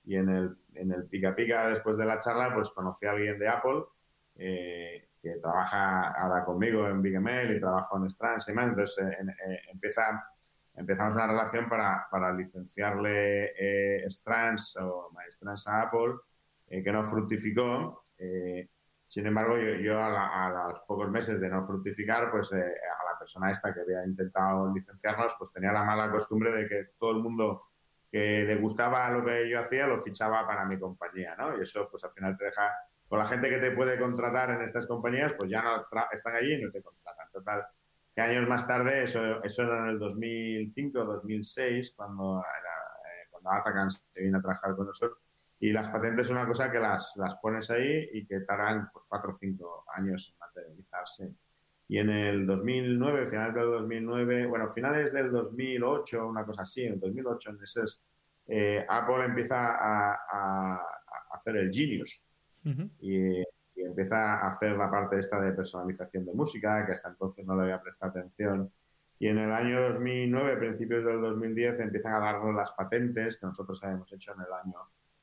y en el, en el pica pica después de la charla pues conocí a alguien de Apple eh, que trabaja ahora conmigo en BigML y trabajo en Strands y más, entonces eh, eh, empieza empezamos una relación para, para licenciarle eh, Strands o Strands a Apple, eh, que no fructificó. Eh, sin embargo, yo, a, los pocos meses de no fructificar, pues a la persona esta que había intentado licenciarnos, pues tenía la mala costumbre de que todo el mundo que le gustaba lo que yo hacía lo fichaba para mi compañía, ¿no? Y eso, pues al final te deja con la gente que te puede contratar en estas compañías, pues ya no están allí y no te contratan. Total, que años más tarde, eso, eso era en el 2005, 2006, cuando, era, eh, cuando Atacan se vino a trabajar con nosotros. Y las patentes es una cosa que las, las pones ahí y que tardan pues, cuatro o cinco años en materializarse. Y en el 2009, finales del 2009, bueno, finales del 2008, una cosa así, en el 2008, en ese, eh, Apple empieza a, a, hacer el Genius, y, empieza a hacer la parte esta de personalización de música, que hasta entonces no le había prestado atención. Y en el año 2009, principios del 2010, empiezan a darnos las patentes que nosotros habíamos hecho en el año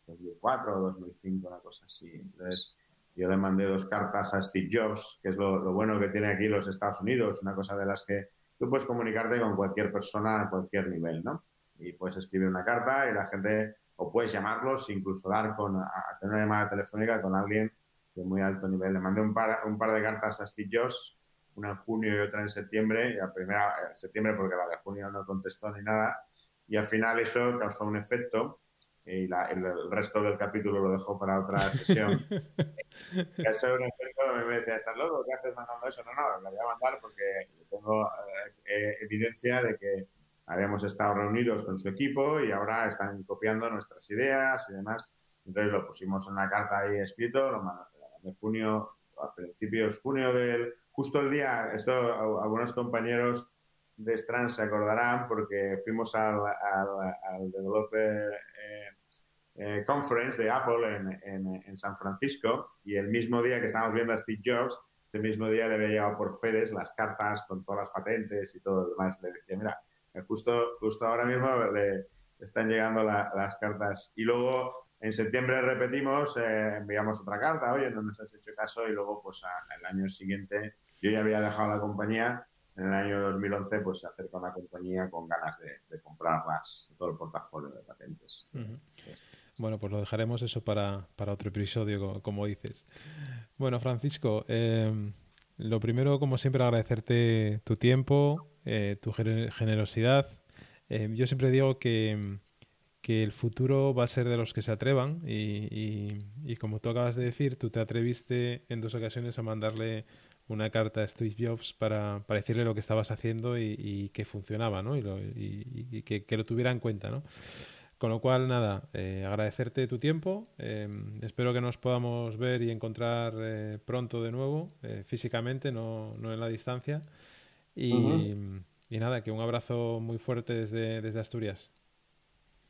2004 o 2005, una cosa así. Entonces, yo le mandé dos cartas a Steve Jobs, que es lo, lo, bueno que tiene aquí los Estados Unidos, una cosa de las que tú puedes comunicarte con cualquier persona a cualquier nivel, ¿no? Y puedes escribir una carta y la gente o puedes llamarlos, incluso dar con, a, tener una llamada telefónica con alguien de muy alto nivel. Le mandé un par, un par de cartas a Steve Jobs, una en junio y otra en septiembre, y la primera en septiembre porque la de junio no contestó ni nada, y al final eso causó un efecto y el, resto del capítulo lo dejo para otra sesión. [laughs] Causó un efecto, me decía, ¿estás loco? ¿Qué haces mandando eso? No, no, lo voy a mandar porque tengo eh, evidencia de que habíamos estado reunidos con su equipo y ahora están copiando nuestras ideas y demás. Entonces lo pusimos en una carta ahí escrito, lo de junio, a principios de junio del, justo el día, esto algunos compañeros de Strand se acordarán porque fuimos al, al, Developer eh, eh, Conference de Apple en, en, San Francisco y el mismo día que estábamos viendo a Steve Jobs, ese mismo día le había llegado por Fedes las cartas con todas las patentes y todo lo demás. Le decía, mira, Justo, justo ahora mismo le están llegando las cartas. Y luego en septiembre repetimos, eh, enviamos otra carta, oye, no nos has hecho caso y luego pues el año siguiente yo ya había dejado la compañía, en el año 2011 pues se acerca una compañía con ganas de, de comprarlas, todo el portafolio de patentes. Bueno, pues lo dejaremos eso para, para otro episodio, como, dices. Bueno, Francisco, eh, lo primero, como siempre, agradecerte tu tiempo, eh, tu generosidad. Eh, yo siempre digo que, el futuro va a ser de los que se atrevan y, como tú acabas de decir, tú te atreviste en dos ocasiones a mandarle una carta a Steve Jobs para, decirle lo que estabas haciendo y, que funcionaba, ¿no? Y, que, lo tuviera en cuenta, ¿no? Con lo cual, nada, eh, agradecerte tu tiempo. espero que nos podamos ver y encontrar pronto de nuevo, físicamente, no, no en la distancia. Y, nada, que un abrazo muy fuerte desde, desde Asturias.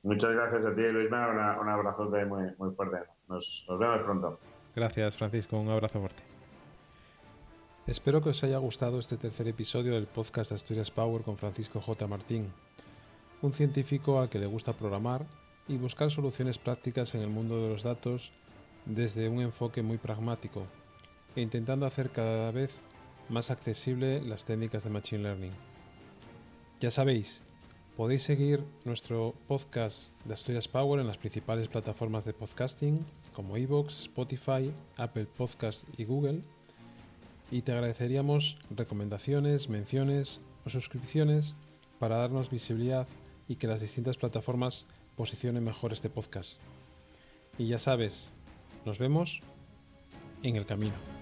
Muchas gracias a ti, Luis. un abrazo muy, muy fuerte. Nos, nos vemos pronto. Gracias, Francisco. Un abrazo fuerte. Espero que os haya gustado este tercer episodio del podcast Asturias Power con Francisco J. Martín, un científico al que le gusta programar y buscar soluciones prácticas en el mundo de los datos desde un enfoque muy pragmático e intentando hacer cada vez más accesible las técnicas de Machine Learning. Ya sabéis, podéis seguir nuestro podcast de Asturias Power en las principales plataformas de podcasting como Evox, Spotify, Apple Podcast y Google. Y te agradeceríamos recomendaciones, menciones o suscripciones para darnos visibilidad y que las distintas plataformas posicionen mejor este podcast. Y ya sabes, nos vemos en el camino.